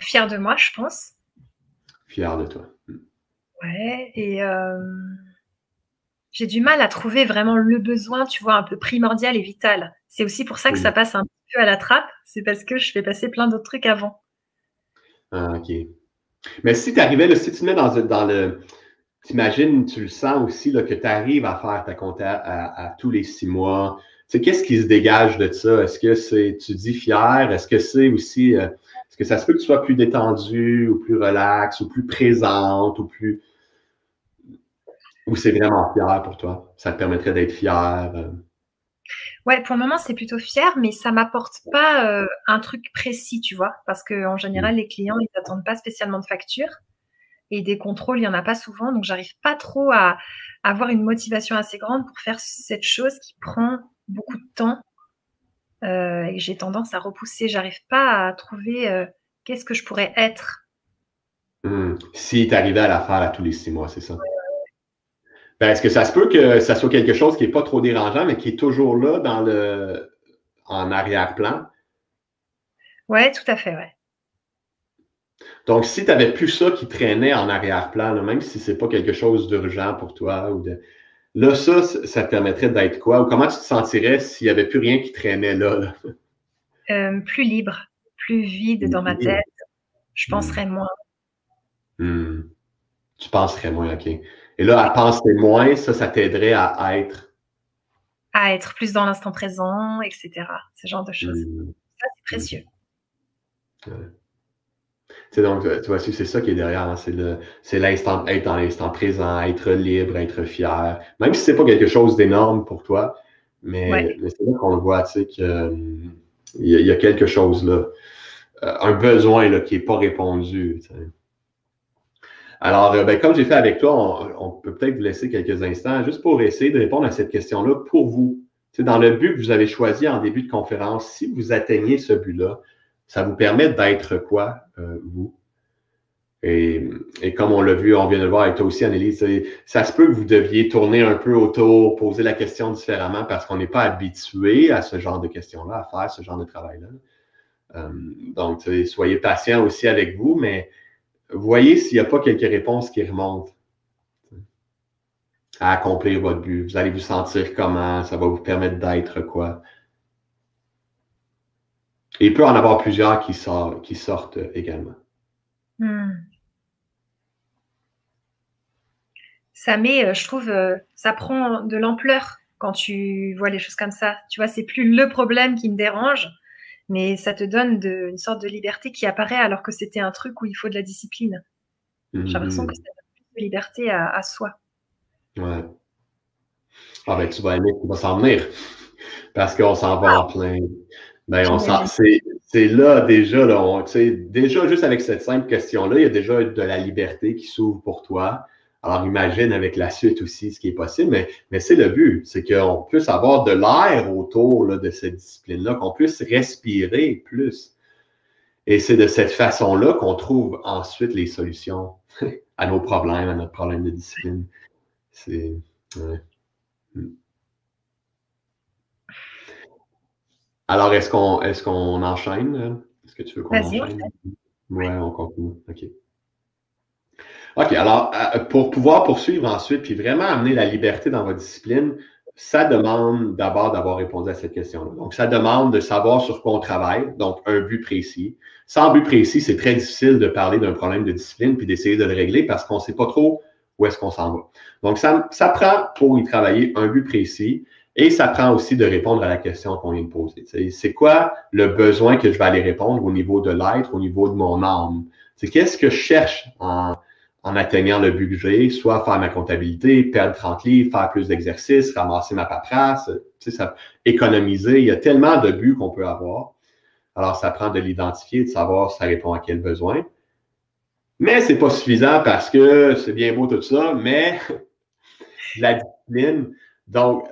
fier de moi, je pense. fier de toi. Hmm. Ouais, et euh, j'ai du mal à trouver vraiment le besoin, tu vois, un peu primordial et vital. C'est aussi pour ça que ça passe un peu à la trappe, c'est parce que je fais passer plein d'autres trucs avant. Ah, ok. Mais si tu arrivais, si tu te mets dans, dans le. T'imagines, tu le sens aussi, là, que tu arrives à faire ta compta à, tous les six mois. Tu qu'est-ce qui se dégage de ça? Est-ce que c'est, tu dis fier? Est-ce que c'est aussi, euh, est-ce que ça se peut que tu sois plus détendu ou plus relax ou plus présente ou plus. Ou c'est vraiment fier pour toi? Ça te permettrait d'être fier? Euh? Ouais, pour le moment, c'est plutôt fier, mais ça m'apporte pas euh, un truc précis, tu vois, parce qu'en général, les clients, ils n'attendent pas spécialement de facture et des contrôles, il y en a pas souvent, donc j'arrive pas trop à, avoir une motivation assez grande pour faire cette chose qui prend beaucoup de temps euh, et j'ai tendance à repousser. J'arrive pas à trouver euh, qu'est-ce que je pourrais être. Hmm. Si tu arrivais à la faire à tous les six mois, c'est ça. Ben, est-ce que ça se peut que ça soit quelque chose qui n'est pas trop dérangeant, mais qui est toujours là dans le en arrière-plan? Oui, tout à fait, ouais. Donc, si tu n'avais plus ça qui traînait en arrière-plan, même si ce n'est pas quelque chose d'urgent pour toi, ou de... là, ça, ça te permettrait d'être quoi? Ou comment tu te sentirais s'il n'y avait plus rien qui traînait là? Euh, plus libre, plus vide dans ma tête. Je hmm. penserais moins. Hmm. Tu penserais moins, OK. Et là, à penser moins, ça, ça t'aiderait à être? À être plus dans l'instant présent, etc. Ce genre de choses. Hmm. Ça, c'est précieux. Donc, tu vois, c'est ça qui est derrière. Hein. C'est l'instant, être dans l'instant présent, être libre, être fier. Même si c'est pas quelque chose d'énorme pour toi, mais, c'est là qu'on le voit, tu sais, qu'il y, a quelque chose là. Euh, un besoin là, qui n'est pas répondu. Alors, euh, ben, comme j'ai fait avec toi, on, peut peut-être vous laisser quelques instants juste pour essayer de répondre à cette question-là pour vous. C'est dans le but que vous avez choisi en début de conférence, si vous atteignez ce but-là, ça vous permet d'être quoi, euh, vous? Et, comme on l'a vu, on vient de le voir avec toi aussi, Annelise, ça se peut que vous deviez tourner un peu autour, poser la question différemment parce qu'on n'est pas habitué à ce genre de questions-là, à faire ce genre de travail-là. Euh, donc, soyez patient aussi avec vous, mais voyez s'il n'y a pas quelques réponses qui remontent à accomplir votre but. Vous allez vous sentir comment, ça va vous permettre d'être quoi? Et il peut en avoir plusieurs qui, qui sortent également. Hmm. Ça met, euh, je trouve, euh, ça prend de l'ampleur quand tu vois les choses comme ça. Tu vois, c'est plus le problème qui me dérange, mais ça te donne une sorte de liberté qui apparaît alors que c'était un truc où il faut de la discipline. J'ai l'impression que ça donne plus de liberté à, soi. Ouais. Ah ben tu vas aimer, tu vas s'en venir. Parce qu'on s'en va en plein. Ben, on c'est là déjà, là, déjà juste avec cette simple question-là, il y a déjà de la liberté qui s'ouvre pour toi. Alors, imagine avec la suite aussi ce qui est possible, mais, mais c'est le but, c'est qu'on puisse avoir de l'air autour de cette discipline-là, qu'on puisse respirer plus. Et c'est de cette façon-là qu'on trouve ensuite les solutions à nos problèmes, à notre problème de discipline. C'est. Alors, est-ce qu'on est qu'on enchaîne? Est-ce que tu veux qu'on enchaîne? Oui, on continue. OK. OK, alors, euh, pour pouvoir poursuivre ensuite, puis vraiment amener la liberté dans votre discipline, ça demande d'abord d'avoir répondu à cette question-là. Donc, ça demande de savoir sur quoi on travaille, donc un but précis. Sans but précis, c'est très difficile de parler d'un problème de discipline puis d'essayer de le régler parce qu'on ne sait pas trop où est-ce qu'on s'en va. Donc, ça, ça prend pour y travailler un but précis et ça prend aussi de répondre à la question qu'on vient de poser. C'est quoi le besoin que je vais aller répondre au niveau de l'être, au niveau de mon âme? C'est qu'est-ce que je cherche en, en atteignant le but que j'ai, soit faire ma comptabilité, perdre 30 livres, faire plus d'exercices, ramasser ma paperasse, ça, économiser. Il y a tellement de buts qu'on peut avoir. Alors, ça prend de l'identifier, de savoir si ça répond à quel besoin. Mais c'est pas suffisant parce que c'est bien beau tout ça, mais la discipline. Donc,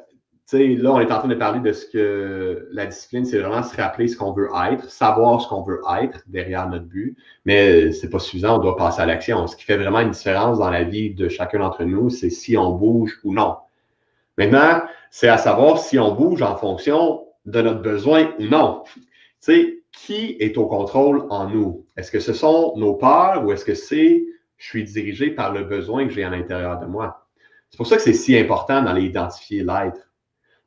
là, on est en train de parler de ce que la discipline, c'est vraiment se rappeler ce qu'on veut être, savoir ce qu'on veut être derrière notre but, mais c'est pas suffisant, on doit passer à l'action. Ce qui fait vraiment une différence dans la vie de chacun d'entre nous, c'est si on bouge ou non. Maintenant, c'est à savoir si on bouge en fonction de notre besoin ou non. Tu sais, qui est au contrôle en nous? Est-ce que ce sont nos peurs ou est-ce que c'est je suis dirigé par le besoin que j'ai à l'intérieur de moi? C'est pour ça que c'est si important d'aller identifier l'être.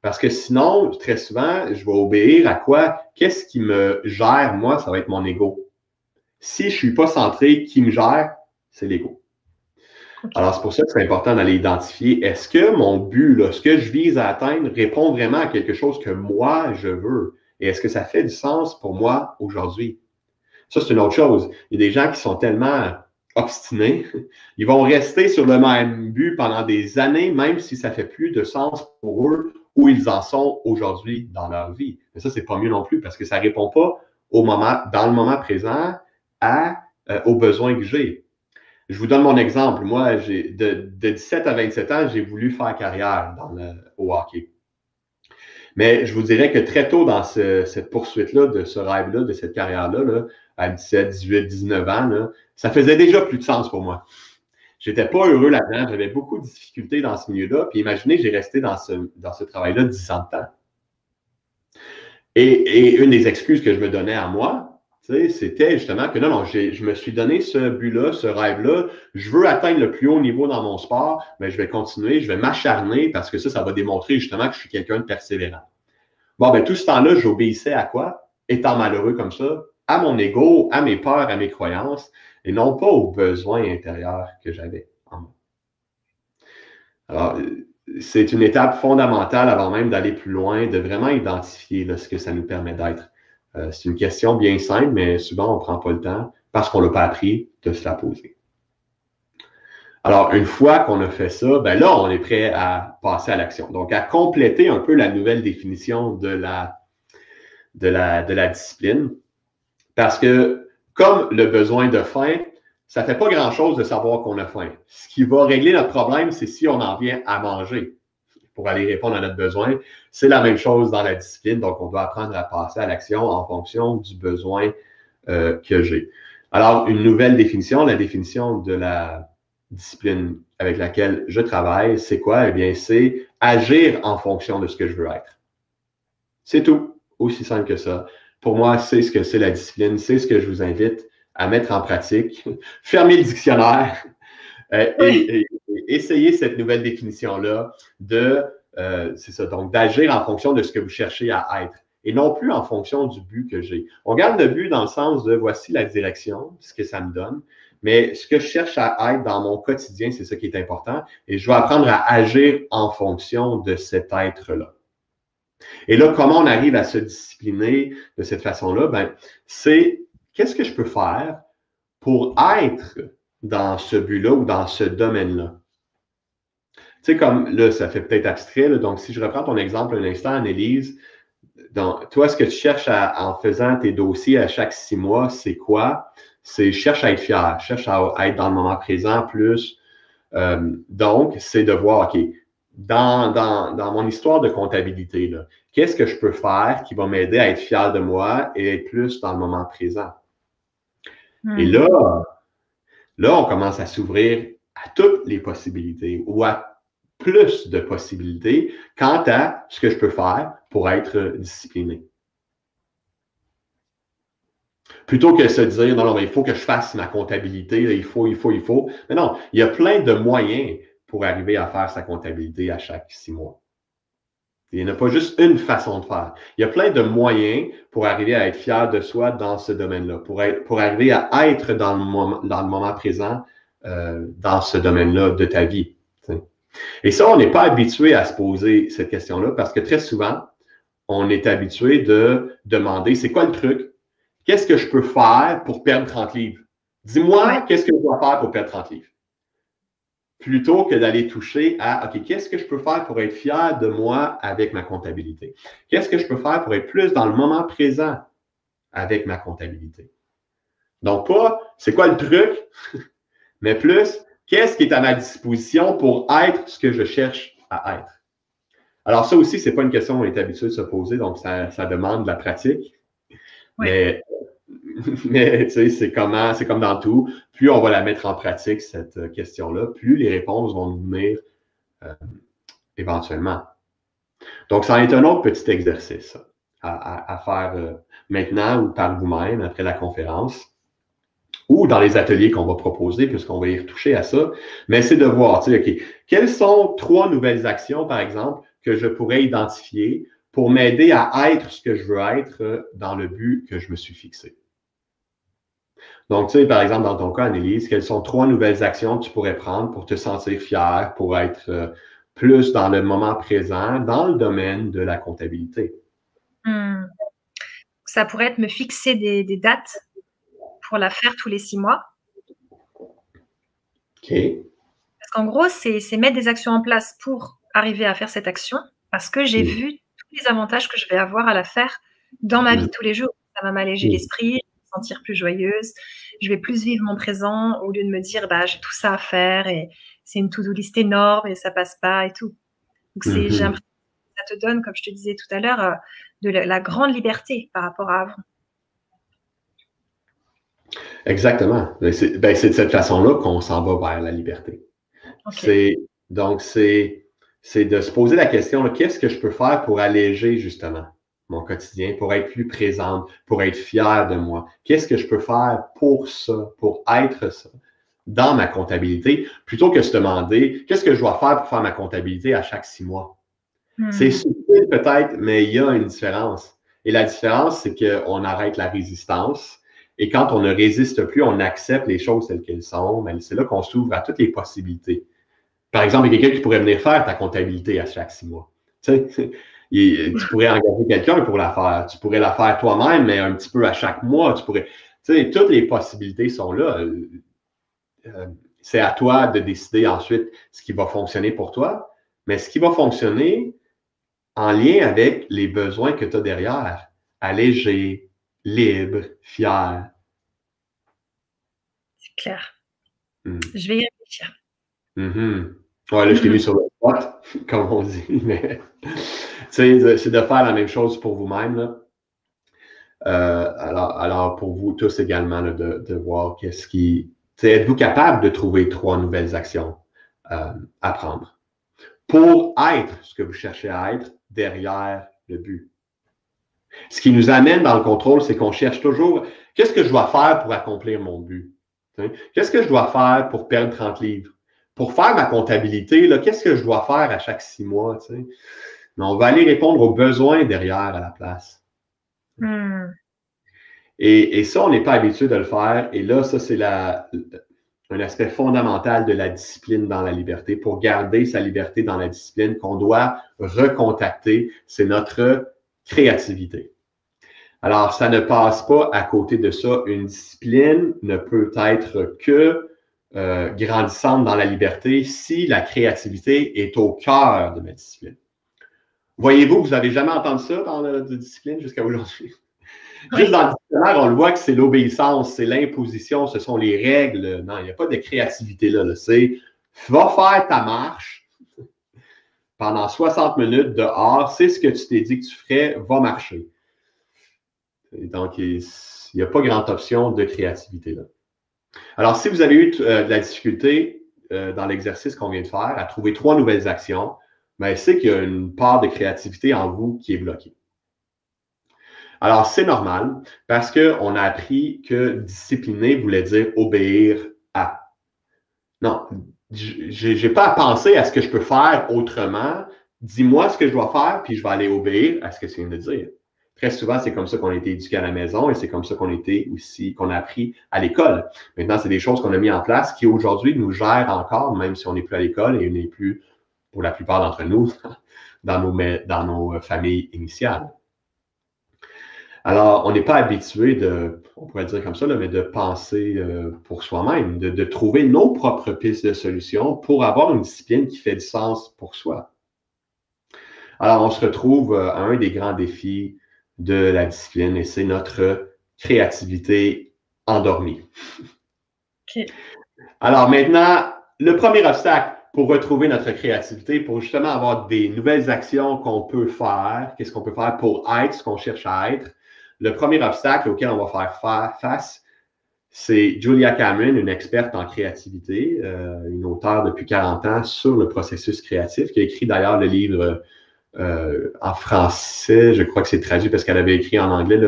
Parce que sinon, très souvent, je vais obéir à quoi? Qu'est-ce qui me gère, moi? Ça va être mon ego. Si je ne suis pas centré, qui me gère? C'est l'ego. Alors, c'est pour ça que c'est important d'aller identifier est-ce que mon but, là, ce que je vise à atteindre, répond vraiment à quelque chose que moi, je veux? Et est-ce que ça fait du sens pour moi aujourd'hui? Ça, c'est une autre chose. Il y a des gens qui sont tellement obstinés, ils vont rester sur le même but pendant des années, même si ça fait plus de sens pour eux où ils en sont aujourd'hui dans leur vie. Mais ça, c'est pas mieux non plus parce que ça répond pas au moment, dans le moment présent à, euh, aux besoins que j'ai. Je vous donne mon exemple. Moi, j'ai de, 17 à 27 ans, j'ai voulu faire carrière dans le, au hockey. Mais je vous dirais que très tôt dans cette poursuite-là, de ce rêve-là, de cette carrière-là, là, à 17, 18, 19 ans, là, ça faisait déjà plus de sens pour moi. J'étais pas heureux là-dedans, j'avais beaucoup de difficultés dans ce milieu-là. Puis imaginez, j'ai resté dans ce, dans ce travail-là 10 ans de temps. Et, et, une des excuses que je me donnais à moi, c'était justement que non, non, je me suis donné ce but-là, ce rêve-là. Je veux atteindre le plus haut niveau dans mon sport, mais je vais continuer, je vais m'acharner parce que ça, ça va démontrer justement que je suis quelqu'un de persévérant. Bon, ben tout ce temps-là, j'obéissais à quoi? Étant malheureux comme ça, à mon ego, à mes peurs, à mes croyances, et non pas aux besoins intérieurs que j'avais en moi. Alors, c'est une étape fondamentale avant même d'aller plus loin, de vraiment identifier ce que ça nous permet d'être. Euh, c'est une question bien simple, mais souvent on ne prend pas le temps parce qu'on ne l'a pas appris de se la poser. Alors, une fois qu'on a fait ça, ben là, on est prêt à passer à l'action. Donc, à compléter un peu la nouvelle définition de la, de la, de la discipline. Parce que comme le besoin de faim, ça ne fait pas grand-chose de savoir qu'on a faim. Ce qui va régler notre problème, c'est si on en vient à manger pour aller répondre à notre besoin. C'est la même chose dans la discipline. Donc, on doit apprendre à passer à l'action en fonction du besoin euh, que j'ai. Alors, une nouvelle définition, la définition de la discipline avec laquelle je travaille, c'est quoi? Eh bien, c'est agir en fonction de ce que je veux être. C'est tout. Aussi simple que ça. Pour moi, c'est ce que c'est la discipline, c'est ce que je vous invite à mettre en pratique. Fermez le dictionnaire euh, et, essayez cette nouvelle définition-là de, euh, c'est ça, donc d'agir en fonction de ce que vous cherchez à être et non plus en fonction du but que j'ai. On garde le but dans le sens de voici la direction, ce que ça me donne, mais ce que je cherche à être dans mon quotidien, c'est ça qui est important et je vais apprendre à agir en fonction de cet être-là. Et là, comment on arrive à se discipliner de cette façon-là? Ben, c'est qu'est-ce que je peux faire pour être dans ce but-là ou dans ce domaine-là? Tu sais, comme là, ça fait peut-être abstrait, donc si je reprends ton exemple un instant, Annelise, donc, toi, ce que tu cherches en faisant tes dossiers à chaque six mois, c'est quoi? C'est cherche à être fier, cherche à, être dans le moment présent plus. Euh, donc, c'est de voir, OK, dans, dans, dans, mon histoire de comptabilité, qu'est-ce que je peux faire qui va m'aider à être fier de moi et être plus dans le moment présent? Et hmm. là, là, on commence à s'ouvrir à toutes les possibilités ou à plus de possibilités quant à ce que je peux faire pour être discipliné. Plutôt que de se dire, non, non, mais il faut que je fasse ma comptabilité, il faut, il faut, il faut. Mais non, il y a plein de moyens pour arriver à faire sa comptabilité à chaque six mois. Il n'y a pas juste une façon de faire. Il y a plein de moyens pour arriver à être fier de soi dans ce domaine-là, pour, pour arriver à être dans le moment, dans le moment présent euh, dans ce domaine-là de ta vie. Et ça, on n'est pas habitué à se poser cette question-là parce que très souvent, on est habitué de demander c'est quoi le truc? Qu'est-ce que je peux faire pour perdre 30 livres? Dis-moi, qu'est-ce que je dois faire pour perdre 30 livres? Plutôt que d'aller toucher à, OK, qu'est-ce que je peux faire pour être fier de moi avec ma comptabilité? Qu'est-ce que je peux faire pour être plus dans le moment présent avec ma comptabilité? Donc, pas, c'est quoi le truc, mais plus, qu'est-ce qui est à ma disposition pour être ce que je cherche à être? Alors, ça aussi, c'est pas une question qu'on est habitué de se poser, donc ça, ça demande de la pratique. Mais Mais tu sais, c'est comment, c'est comme dans tout. Plus on va la mettre en pratique, cette euh, question-là, plus les réponses vont nous venir euh, éventuellement. Donc, ça est un autre petit exercice à, faire euh, maintenant ou par vous-même après la conférence. ou dans les ateliers qu'on va proposer, puisqu'on va y retoucher à ça, mais c'est de voir, tu sais, OK, quelles sont trois nouvelles actions, par exemple, que je pourrais identifier pour m'aider à être ce que je veux être dans le but que je me suis fixé? Donc, tu sais, par exemple, dans ton cas, Annelise, quelles sont trois nouvelles actions que tu pourrais prendre pour te sentir fier, pour être euh, plus dans le moment présent, dans le domaine de la comptabilité? Hmm. Ça pourrait être me fixer des, dates pour la faire tous les six mois. OK. Parce qu'en gros, c'est mettre des actions en place pour arriver à faire cette action, parce que j'ai vu tous les avantages que je vais avoir à la faire dans ma vie tous les jours. Ça va m'alléger l'esprit, sentir plus joyeuse. Je vais plus vivre mon présent au lieu de me dire bah j'ai tout ça à faire et c'est une to-do list énorme et ça passe pas et tout. Donc c'est mhm. ça te donne comme je te disais tout à l'heure euh, de la, grande liberté par rapport à avant. Exactement. Ben, c'est de cette façon-là qu'on s'en va vers la liberté. C'est donc c'est c'est de se poser la question qu'est-ce que je peux faire pour alléger justement? Mon quotidien, pour être plus présente, pour être fière de moi. Qu'est-ce que je peux faire pour ça, pour être ça? Dans ma comptabilité, plutôt que se demander qu'est-ce que je dois faire pour faire ma comptabilité à chaque six mois? Hmm. C'est subtil peut-être, mais il y a une différence. Et la différence, c'est qu'on arrête la résistance. Et quand on ne résiste plus, on accepte les choses telles qu'elles sont. Mais c'est là qu'on s'ouvre à toutes les possibilités. Par exemple, il y a quelqu'un qui pourrait venir faire ta comptabilité à chaque six mois. Tu sais, tu pourrais engager quelqu'un pour la faire. Tu pourrais la faire toi-même, mais un petit peu à chaque mois. Tu pourrais. Tu sais, toutes les possibilités sont là. Euh, euh, c'est à toi de décider ensuite ce qui va fonctionner pour toi, mais ce qui va fonctionner en lien avec les besoins que tu as derrière. Allégé, libre, fier. C'est clair. Hmm. Je vais y réfléchir. Mm Ouais, là, je t'ai mis sur le spot, comme on dit, mais c'est de faire la même chose pour vous-même. Euh, alors, alors, pour vous tous également, de, voir qu'est-ce qui. Êtes-vous capable de trouver trois nouvelles actions euh, à prendre pour être ce que vous cherchez à être derrière le but? Ce qui nous amène dans le contrôle, c'est qu'on cherche toujours qu'est-ce que je dois faire pour accomplir mon but? Qu'est-ce que je dois faire pour perdre 30 livres? pour faire ma comptabilité, qu'est-ce que je dois faire à chaque six mois? Mais on va aller répondre aux besoins derrière à la place. Hmm. Et, ça, on n'est pas habitué de le faire. Et là, ça, c'est un aspect fondamental de la discipline dans la liberté. Pour garder sa liberté dans la discipline qu'on doit recontacter, c'est notre créativité. Alors, ça ne passe pas à côté de ça. Une discipline ne peut être que euh, grandissante dans la liberté si la créativité est au cœur de ma discipline. Voyez-vous, vous n'avez jamais entendu ça dans la discipline jusqu'à aujourd'hui? Juste dans le dictionnaire, on le voit que c'est l'obéissance, c'est l'imposition, ce sont les règles. Non, il n'y a pas de créativité là. C'est va faire ta marche pendant 60 minutes dehors, c'est ce que tu t'es dit que tu ferais, va marcher. donc, il n'y a pas grande option de créativité là. Alors, si vous avez eu euh, de la difficulté euh, dans l'exercice qu'on vient de faire à trouver trois nouvelles actions, ben, c'est qu'il y a une part de créativité en vous qui est bloquée. Alors, c'est normal parce qu'on a appris que discipliner voulait dire obéir à. Non, je n'ai pas à penser à ce que je peux faire autrement. Dis-moi ce que je dois faire, puis je vais aller obéir à ce que tu viens de dire. Très souvent, c'est comme ça qu'on a été éduqué à la maison et c'est comme ça qu'on été aussi, qu'on a appris à l'école. Maintenant, c'est des choses qu'on a mis en place qui aujourd'hui nous gèrent encore, même si on n'est plus à l'école et on n'est plus, pour la plupart d'entre nous, dans nos, dans nos familles initiales. Alors, on n'est pas habitué de, on pourrait dire comme ça, mais de penser euh, pour soi-même, de, de, trouver nos propres pistes de solutions pour avoir une discipline qui fait du sens pour soi. Alors, on se retrouve euh, à un des grands défis de la discipline et c'est notre créativité endormie. Alors maintenant, le premier obstacle pour retrouver notre créativité, pour justement avoir des nouvelles actions qu'on peut faire, qu'est-ce qu'on peut faire pour être ce qu'on cherche à être, le premier obstacle auquel on va faire face, c'est Julia Cameron, une experte en créativité, euh, une auteure depuis 40 ans sur le processus créatif, qui a écrit d'ailleurs le livre euh, en français, je crois que c'est traduit parce qu'elle avait écrit en anglais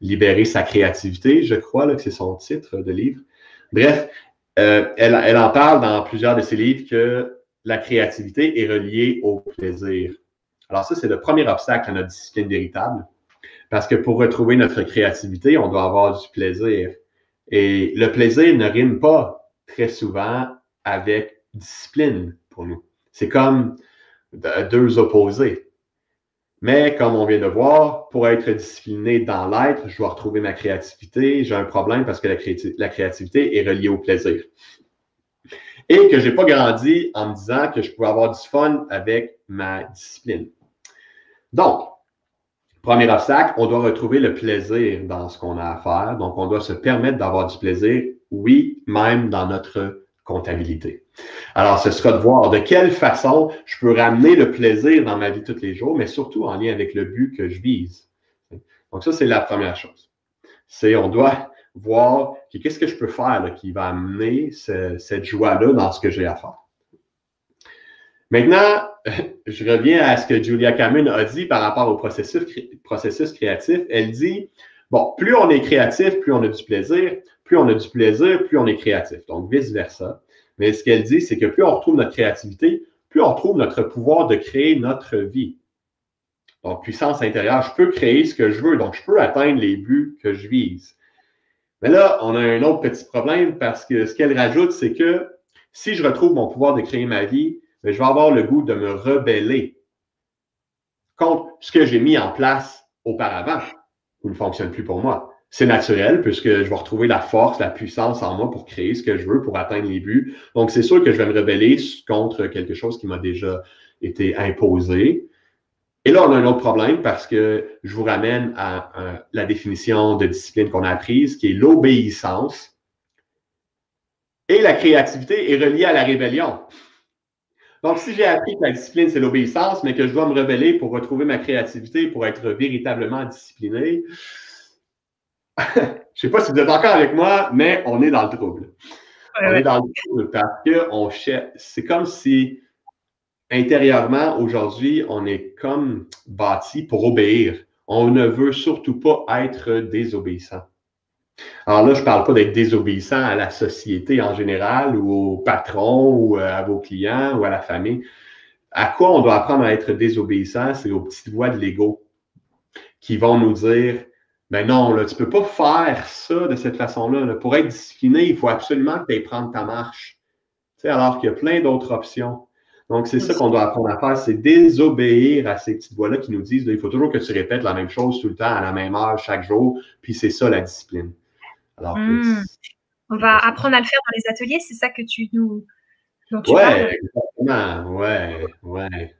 libérer sa créativité, je crois là, que c'est son titre de livre. Bref, euh, elle, elle, en parle dans plusieurs de ses livres que la créativité est reliée au plaisir. Alors ça, c'est le premier obstacle à notre discipline véritable. Parce que pour retrouver notre créativité, on doit avoir du plaisir. Et le plaisir ne rime pas très souvent avec discipline pour nous. C'est comme deux opposés. Mais comme on vient de voir, pour être discipliné dans l'être, je dois retrouver ma créativité. J'ai un problème parce que la, créativité est reliée au plaisir. Et que je n'ai pas grandi en me disant que je pouvais avoir du fun avec ma discipline. Donc, premier obstacle, on doit retrouver le plaisir dans ce qu'on a à faire. Donc, on doit se permettre d'avoir du plaisir, oui, même dans notre comptabilité. Alors, ce sera de voir de quelle façon je peux ramener le plaisir dans ma vie tous les jours, mais surtout en lien avec le but que je vise. Donc, ça, c'est la première chose. C'est, on doit voir qu'est-ce que je peux faire qui va amener cette joie-là dans ce que j'ai à faire. Maintenant, je reviens à ce que Julia Cameron a dit par rapport au processus, processus créatif. Elle dit, bon, plus on est créatif, plus on a du plaisir, plus on a du plaisir, plus on est créatif. Donc, vice-versa. Mais ce qu'elle dit, c'est que plus on retrouve notre créativité, plus on retrouve notre pouvoir de créer notre vie. Donc, puissance intérieure, je peux créer ce que je veux, donc je peux atteindre les buts que je vise. Mais là, on a un autre petit problème parce que ce qu'elle rajoute, c'est que si je retrouve mon pouvoir de créer ma vie, je vais avoir le goût de me rebeller contre ce que j'ai mis en place auparavant, qui ne fonctionne plus pour moi c'est naturel puisque je vais retrouver la force, la puissance en moi pour créer ce que je veux, pour atteindre les buts. Donc, c'est sûr que je vais me rebeller contre quelque chose qui m'a déjà été imposé. Et là, on a un autre problème parce que je vous ramène à, la définition de discipline qu'on a apprise, qui est l'obéissance. Et la créativité est reliée à la rébellion. Donc, si j'ai appris que la discipline, c'est l'obéissance, mais que je dois me rebeller pour retrouver ma créativité, pour être véritablement discipliné, je ne sais pas si vous êtes encore avec moi, mais on est dans le trouble. on est dans le trouble parce que C'est comme si intérieurement, aujourd'hui, on est comme bâti pour obéir. On ne veut surtout pas être désobéissant. Alors là, je ne parle pas d'être désobéissant à la société en général ou au patron ou euh, à vos clients ou à la famille. À quoi on doit apprendre à être désobéissant? C'est aux petites voix de l'ego qui vont nous dire ben non, là, tu ne peux pas faire ça de cette façon-là. Pour être discipliné, il faut absolument que tu prendre ta marche. Tu alors qu'il y a plein d'autres options. Donc, c'est ça qu'on doit apprendre à faire, c'est désobéir à ces petites voix-là qui nous disent il faut toujours que tu répètes la même chose tout le temps, à la même heure, chaque jour. Puis c'est ça la discipline. Alors, hmm. On va apprendre à le faire dans les ateliers, c'est ça que tu nous. Oui, exactement. Ouais, ouais.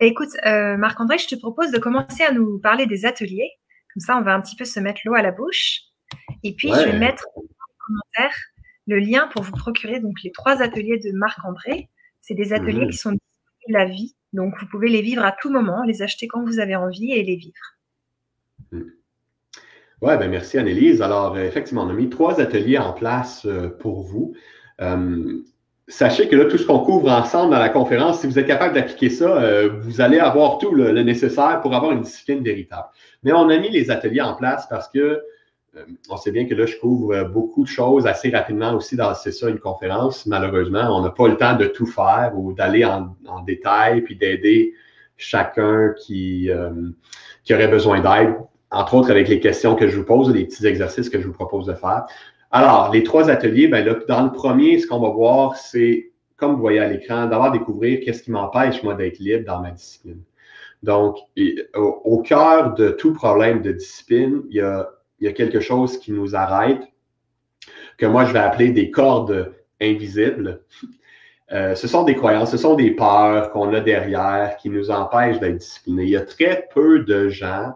Écoute, euh, Marc-André, je te propose de commencer à nous parler des ateliers. Comme ça, on va un petit peu se mettre l'eau à la bouche. Et puis, je vais mettre en commentaire le lien pour vous procurer donc les trois ateliers de Marc-André. C'est des ateliers mhm. qui sont disponibles la vie. Donc, vous pouvez les vivre à tout moment, les acheter quand vous avez envie et les vivre. Mhm. Oui, ben merci Annelise. Alors, euh, effectivement, on a mis trois ateliers en place euh, pour vous. Euh, sachez que là, tout ce qu'on couvre ensemble dans la conférence, si vous êtes capable d'appliquer ça, euh, vous allez avoir tout le, nécessaire pour avoir une discipline véritable. Mais on a mis les ateliers en place parce que euh, on sait bien que là, je couvre euh, beaucoup de choses assez rapidement aussi dans c'est une conférence. Malheureusement, on n'a pas le temps de tout faire ou d'aller en, détail puis d'aider chacun qui, qui aurait besoin d'aide, entre autres avec les questions que je vous pose, les petits exercices que je vous propose de faire. Alors, les trois ateliers, ben là, dans le premier, ce qu'on va voir, c'est, comme vous voyez à l'écran, d'avoir découvrir qu'est-ce qui m'empêche, moi, d'être libre dans ma discipline. Donc, au, cœur de tout problème de discipline, il y, a, quelque chose qui nous arrête, que moi, je vais appeler des cordes invisibles. Euh, ce sont des croyances, ce sont des peurs qu'on a derrière qui nous empêchent d'être disciplinés. Il y a très peu de gens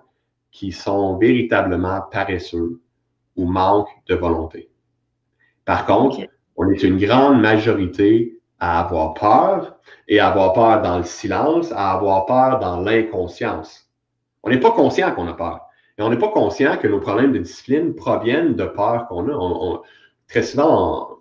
qui sont véritablement paresseux ou manque de volonté. Par contre, on est une grande majorité à avoir peur et à avoir peur dans le silence, à avoir peur dans l'inconscience. On n'est pas conscient qu'on a peur. Et on n'est pas conscient que nos problèmes de discipline proviennent de peur qu'on a. très souvent,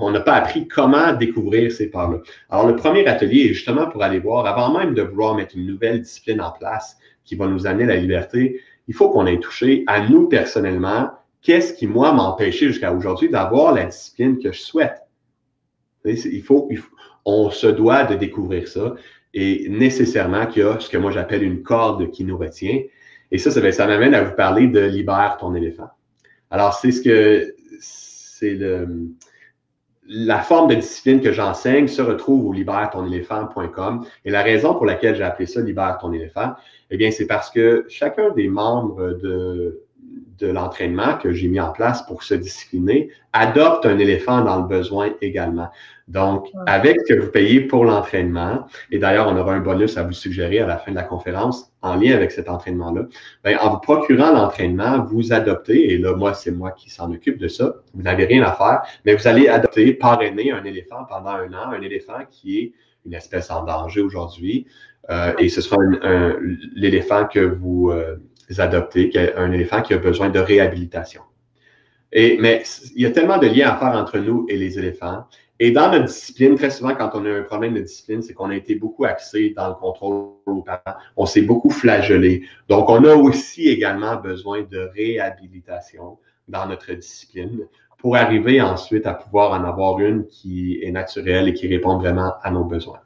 on n'a pas appris comment découvrir ces peurs-là. Alors, le premier atelier est justement pour aller voir, avant même de vouloir mettre une nouvelle discipline en place qui va nous amener la liberté, il faut qu'on ait touché à nous personnellement, qu'est-ce qui, moi, m'a empêché jusqu'à aujourd'hui d'avoir la discipline que je souhaite? Il faut, on se doit de découvrir ça et nécessairement qu'il y a ce que moi j'appelle une corde qui nous retient. Et ça, ça, m'amène à vous parler de libère ton éléphant. Alors, c'est ce que c'est la forme de discipline que j'enseigne se retrouve au libère-ton-éléphant.com. Et la raison pour laquelle j'ai appelé ça Libère ton éléphant, eh bien, c'est parce que chacun des membres de, de l'entraînement que j'ai mis en place pour se discipliner adopte un éléphant dans le besoin également. Donc, avec ce que vous payez pour l'entraînement, et d'ailleurs, on aura un bonus à vous suggérer à la fin de la conférence en lien avec cet entraînement-là, ben, en vous procurant l'entraînement, vous adoptez, et là, moi, c'est moi qui s'en occupe de ça, vous n'avez rien à faire, mais vous allez adopter, parrainer un éléphant pendant un an, un éléphant qui est une espèce en danger aujourd'hui, euh, et ce sera l'éléphant que vous euh, adoptez, un éléphant qui a besoin de réhabilitation. Et, mais il y a tellement de liens à faire entre nous et les éléphants. Et dans notre discipline, très souvent, quand on a un problème de discipline, c'est qu'on a été beaucoup axé dans le contrôle aux parents. On s'est beaucoup flagellé. Donc, on a aussi également besoin de réhabilitation dans notre discipline pour arriver ensuite à pouvoir en avoir une qui est naturelle et qui répond vraiment à nos besoins.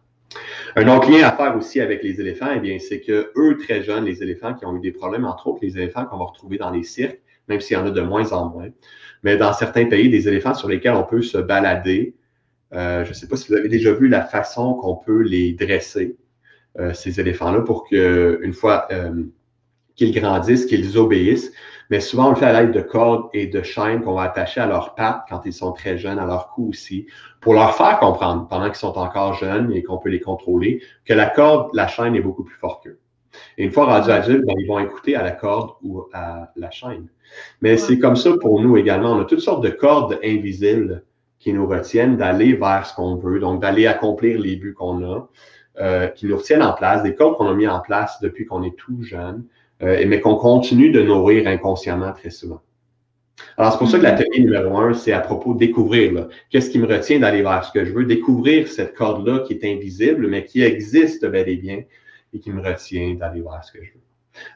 Un autre lien à faire aussi avec les éléphants, eh bien, c'est que eux, très jeunes, les éléphants qui ont eu des problèmes, entre autres les éléphants qu'on va retrouver dans les cirques, même s'il y en a de moins en moins, mais dans certains pays, des éléphants sur lesquels on peut se balader, euh, je ne sais pas si vous avez déjà vu la façon qu'on peut les dresser, euh, ces éléphants-là, pour qu'une fois euh, qu'ils grandissent, qu'ils obéissent. Mais souvent, on le fait à l'aide de cordes et de chaînes qu'on va attacher à leurs pattes quand ils sont très jeunes, à leur cou aussi, pour leur faire comprendre, pendant qu'ils sont encore jeunes et qu'on peut les contrôler, que la corde, la chaîne est beaucoup plus forte qu'eux. Et une fois rendus adultes, ben, ils vont écouter à la corde ou à la chaîne. Mais c'est comme ça pour nous également. On a toutes sortes de cordes invisibles qui nous retiennent d'aller vers ce qu'on veut, donc d'aller accomplir les buts qu'on a, euh, qui nous retiennent en place, des cordes qu'on a mis en place depuis qu'on est tout jeune, euh, mais qu'on continue de nourrir inconsciemment très souvent. Alors, c'est pour ça que l'atelier numéro un, c'est à propos de découvrir. Qu'est-ce qui me retient d'aller vers? Ce que je veux? Découvrir cette corde-là qui est invisible, mais qui existe bel et bien et qui me retient d'aller vers ce que je veux.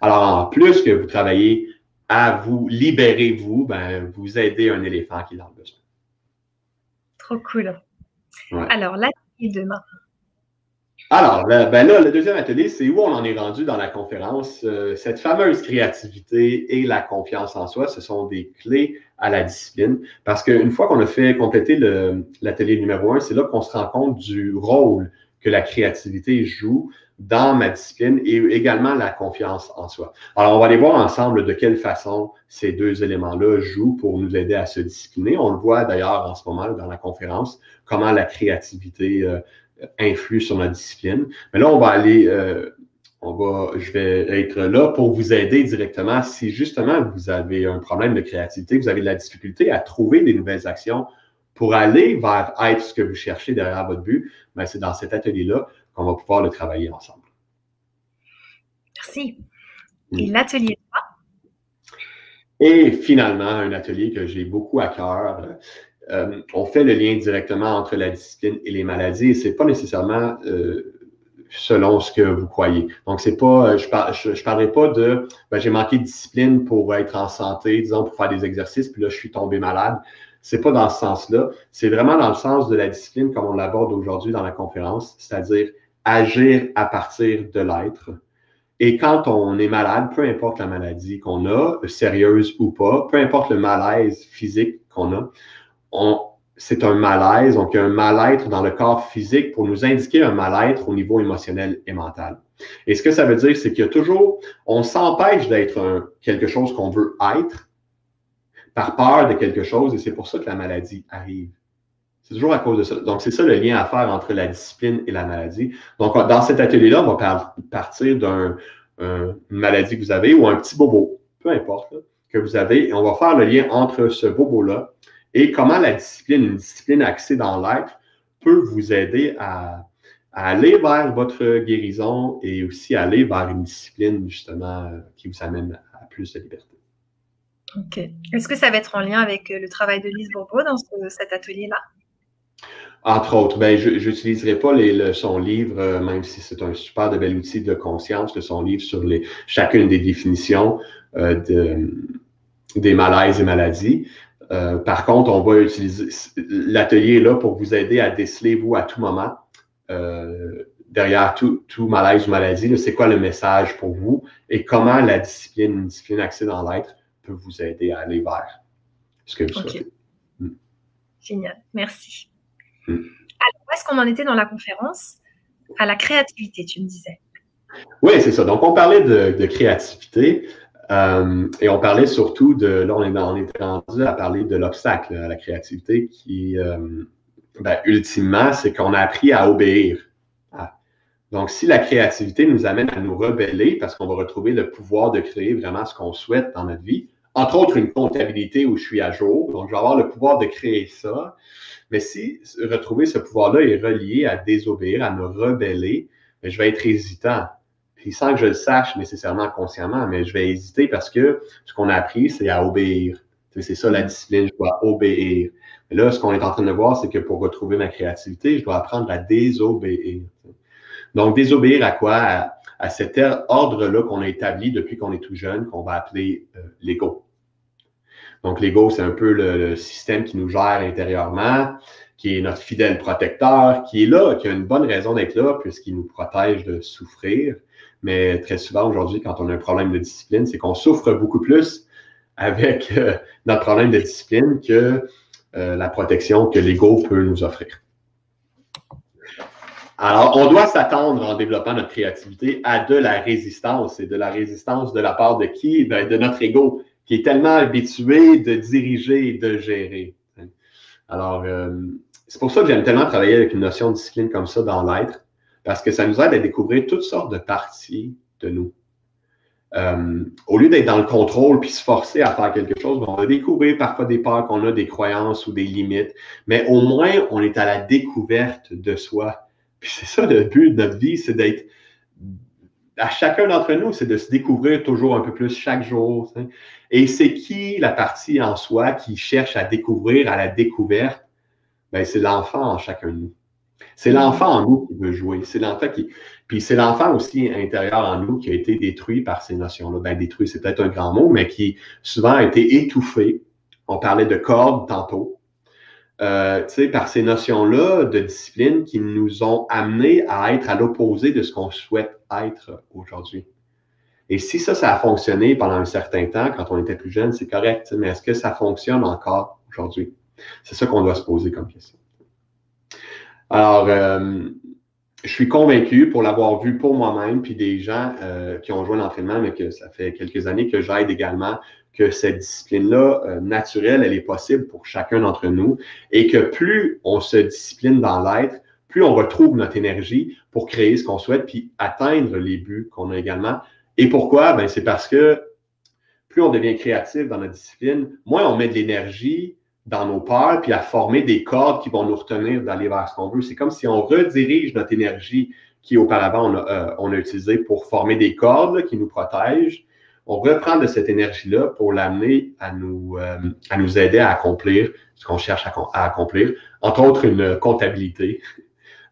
Alors, en plus que vous travaillez à vous libérer, vous, ben, vous aidez un éléphant qui est dans le besoin. Trop cool. Alors, l'atelier demain. Alors, ben là, le deuxième atelier, c'est où on en est rendu dans la conférence. Euh, cette fameuse créativité et la confiance en soi, ce sont des clés à la discipline. Parce qu'une fois qu'on a fait compléter l'atelier numéro un, c'est là qu'on se rend compte du rôle que la créativité joue dans ma discipline et également la confiance en soi. Alors, on va aller voir ensemble de quelle façon ces deux éléments-là jouent pour nous aider à se discipliner. On le voit d'ailleurs en ce moment dans la conférence, comment la créativité euh, influe sur la discipline. Mais là, on va aller, euh, on va, je vais être là pour vous aider directement si justement vous avez un problème de créativité, vous avez de la difficulté à trouver des nouvelles actions pour aller vers être ce que vous cherchez derrière votre but, mais ben, c'est dans cet atelier-là qu'on va pouvoir le travailler ensemble. Merci. Et l'atelier 3? Et finalement, un atelier que j'ai beaucoup à cœur. Euh, on fait le lien directement entre la discipline et les maladies et c'est pas nécessairement euh, selon ce que vous croyez. Donc, c'est pas, je, par, je, parlerai pas de ben, j'ai manqué de discipline pour être en santé, disons, pour faire des exercices, puis là, je suis tombé malade. C'est pas dans ce sens-là. C'est vraiment dans le sens de la discipline comme on l'aborde aujourd'hui dans la conférence, c'est-à-dire agir à partir de l'être. Et quand on est malade, peu importe la maladie qu'on a, sérieuse ou pas, peu importe le malaise physique qu'on a, c'est un malaise, donc il y a un mal-être dans le corps physique pour nous indiquer un mal-être au niveau émotionnel et mental. Et ce que ça veut dire, c'est qu'il y a toujours, on s'empêche d'être quelque chose qu'on veut être par peur de quelque chose, et c'est pour ça que la maladie arrive. C'est toujours à cause de ça. Donc, c'est ça le lien à faire entre la discipline et la maladie. Donc, dans cet atelier-là, on va partir d'une maladie que vous avez ou un petit bobo, peu importe, que vous avez, et on va faire le lien entre ce bobo-là et comment la discipline, une discipline axée dans l'être, peut vous aider à, aller vers votre guérison et aussi aller vers une discipline, justement, qui vous amène à plus de liberté? OK. Est-ce que ça va être en lien avec le travail de Lise Bourbeau dans cet atelier-là? Entre autres, ben, je n'utiliserai pas les, son livre, euh, même si c'est un super de bel outil de conscience, son livre sur les, chacune des définitions. des malaises et maladies. Par contre, on va utiliser l'atelier là pour vous aider à déceler, vous, à tout moment, derrière tout, malaise ou maladie, c'est quoi le message pour vous et comment la discipline, une discipline axée dans l'être peut vous aider à aller vers ce que vous souhaitez. Hmm. Génial, merci. Hmm. Alors, où est-ce qu'on en était dans la conférence? À la créativité, tu me disais. Oui, c'est ça. Donc, on parlait de, créativité euh, et on parlait surtout de, là, on est, rendu à parler de l'obstacle à la créativité qui, euh, ben, ultimement, c'est qu'on a appris à obéir donc, si la créativité nous amène à nous rebeller parce qu'on va retrouver le pouvoir de créer vraiment ce qu'on souhaite dans notre vie, entre autres une comptabilité où je suis à jour, donc je vais avoir le pouvoir de créer ça. Mais si retrouver ce pouvoir-là est relié à désobéir, à me rebeller, ben, je vais être hésitant. Puis sans que je le sache nécessairement consciemment, mais je vais hésiter parce que ce qu'on a appris, c'est à obéir. C'est ça la discipline, je dois obéir. Mais là, ce qu'on est en train de voir, c'est que pour retrouver ma créativité, je dois apprendre à désobéir. Donc, désobéir à quoi? À, cet ordre-là qu'on a établi depuis qu'on est tout jeune, qu'on va appeler euh, l'ego. Donc, l'ego, c'est un peu le, système qui nous gère intérieurement, qui est notre fidèle protecteur, qui est là, qui a une bonne raison d'être là, puisqu'il nous protège de souffrir. Mais très souvent aujourd'hui, quand on a un problème de discipline, c'est qu'on souffre beaucoup plus avec euh, notre problème de discipline que euh, la protection que l'ego peut nous offrir. Alors, on doit s'attendre en développant notre créativité à de la résistance et de la résistance de la part de qui? Ben, de notre ego, qui est tellement habitué de diriger et de gérer. Alors, euh, c'est pour ça que j'aime tellement travailler avec une notion de discipline comme ça dans l'être, parce que ça nous aide à découvrir toutes sortes de parties de nous. Euh, au lieu d'être dans le contrôle puis se forcer à faire quelque chose, on va découvrir parfois des peurs qu'on a, des croyances ou des limites, mais au moins on est à la découverte de soi c'est ça le but de notre vie, c'est d'être à chacun d'entre nous, c'est de se découvrir toujours un peu plus chaque jour. Et c'est qui la partie en soi qui cherche à découvrir, à la découverte? Ben, c'est l'enfant en chacun de nous. C'est l'enfant en nous qui veut jouer. C'est l'enfant qui. Puis c'est l'enfant aussi intérieur en nous qui a été détruit par ces notions-là. Ben, détruit, c'est peut-être un grand mot, mais qui souvent a été étouffé. On parlait de cordes tantôt. Euh, par ces notions-là de discipline qui nous ont amenés à être à l'opposé de ce qu'on souhaite être aujourd'hui. Et si ça, ça a fonctionné pendant un certain temps, quand on était plus jeune, c'est correct, mais est-ce que ça fonctionne encore aujourd'hui? C'est ça qu'on doit se poser comme question. Alors, euh, je suis convaincu pour l'avoir vu pour moi-même, puis des gens euh, qui ont joué l'entraînement, mais que ça fait quelques années que j'aide également, que cette discipline-là euh, naturelle, elle est possible pour chacun d'entre nous et que plus on se discipline dans l'être, plus on retrouve notre énergie pour créer ce qu'on souhaite puis atteindre les buts qu'on a également. Et pourquoi? Ben, c'est parce que plus on devient créatif dans notre discipline, moins on met de l'énergie dans nos peurs puis à former des cordes qui vont nous retenir d'aller vers ce qu'on veut. C'est comme si on redirige notre énergie qui auparavant on a, euh, on a utilisée pour former des cordes qui nous protègent on reprend de cette énergie-là pour l'amener à nous, euh, à nous aider à accomplir ce qu'on cherche à, accomplir, entre autres une comptabilité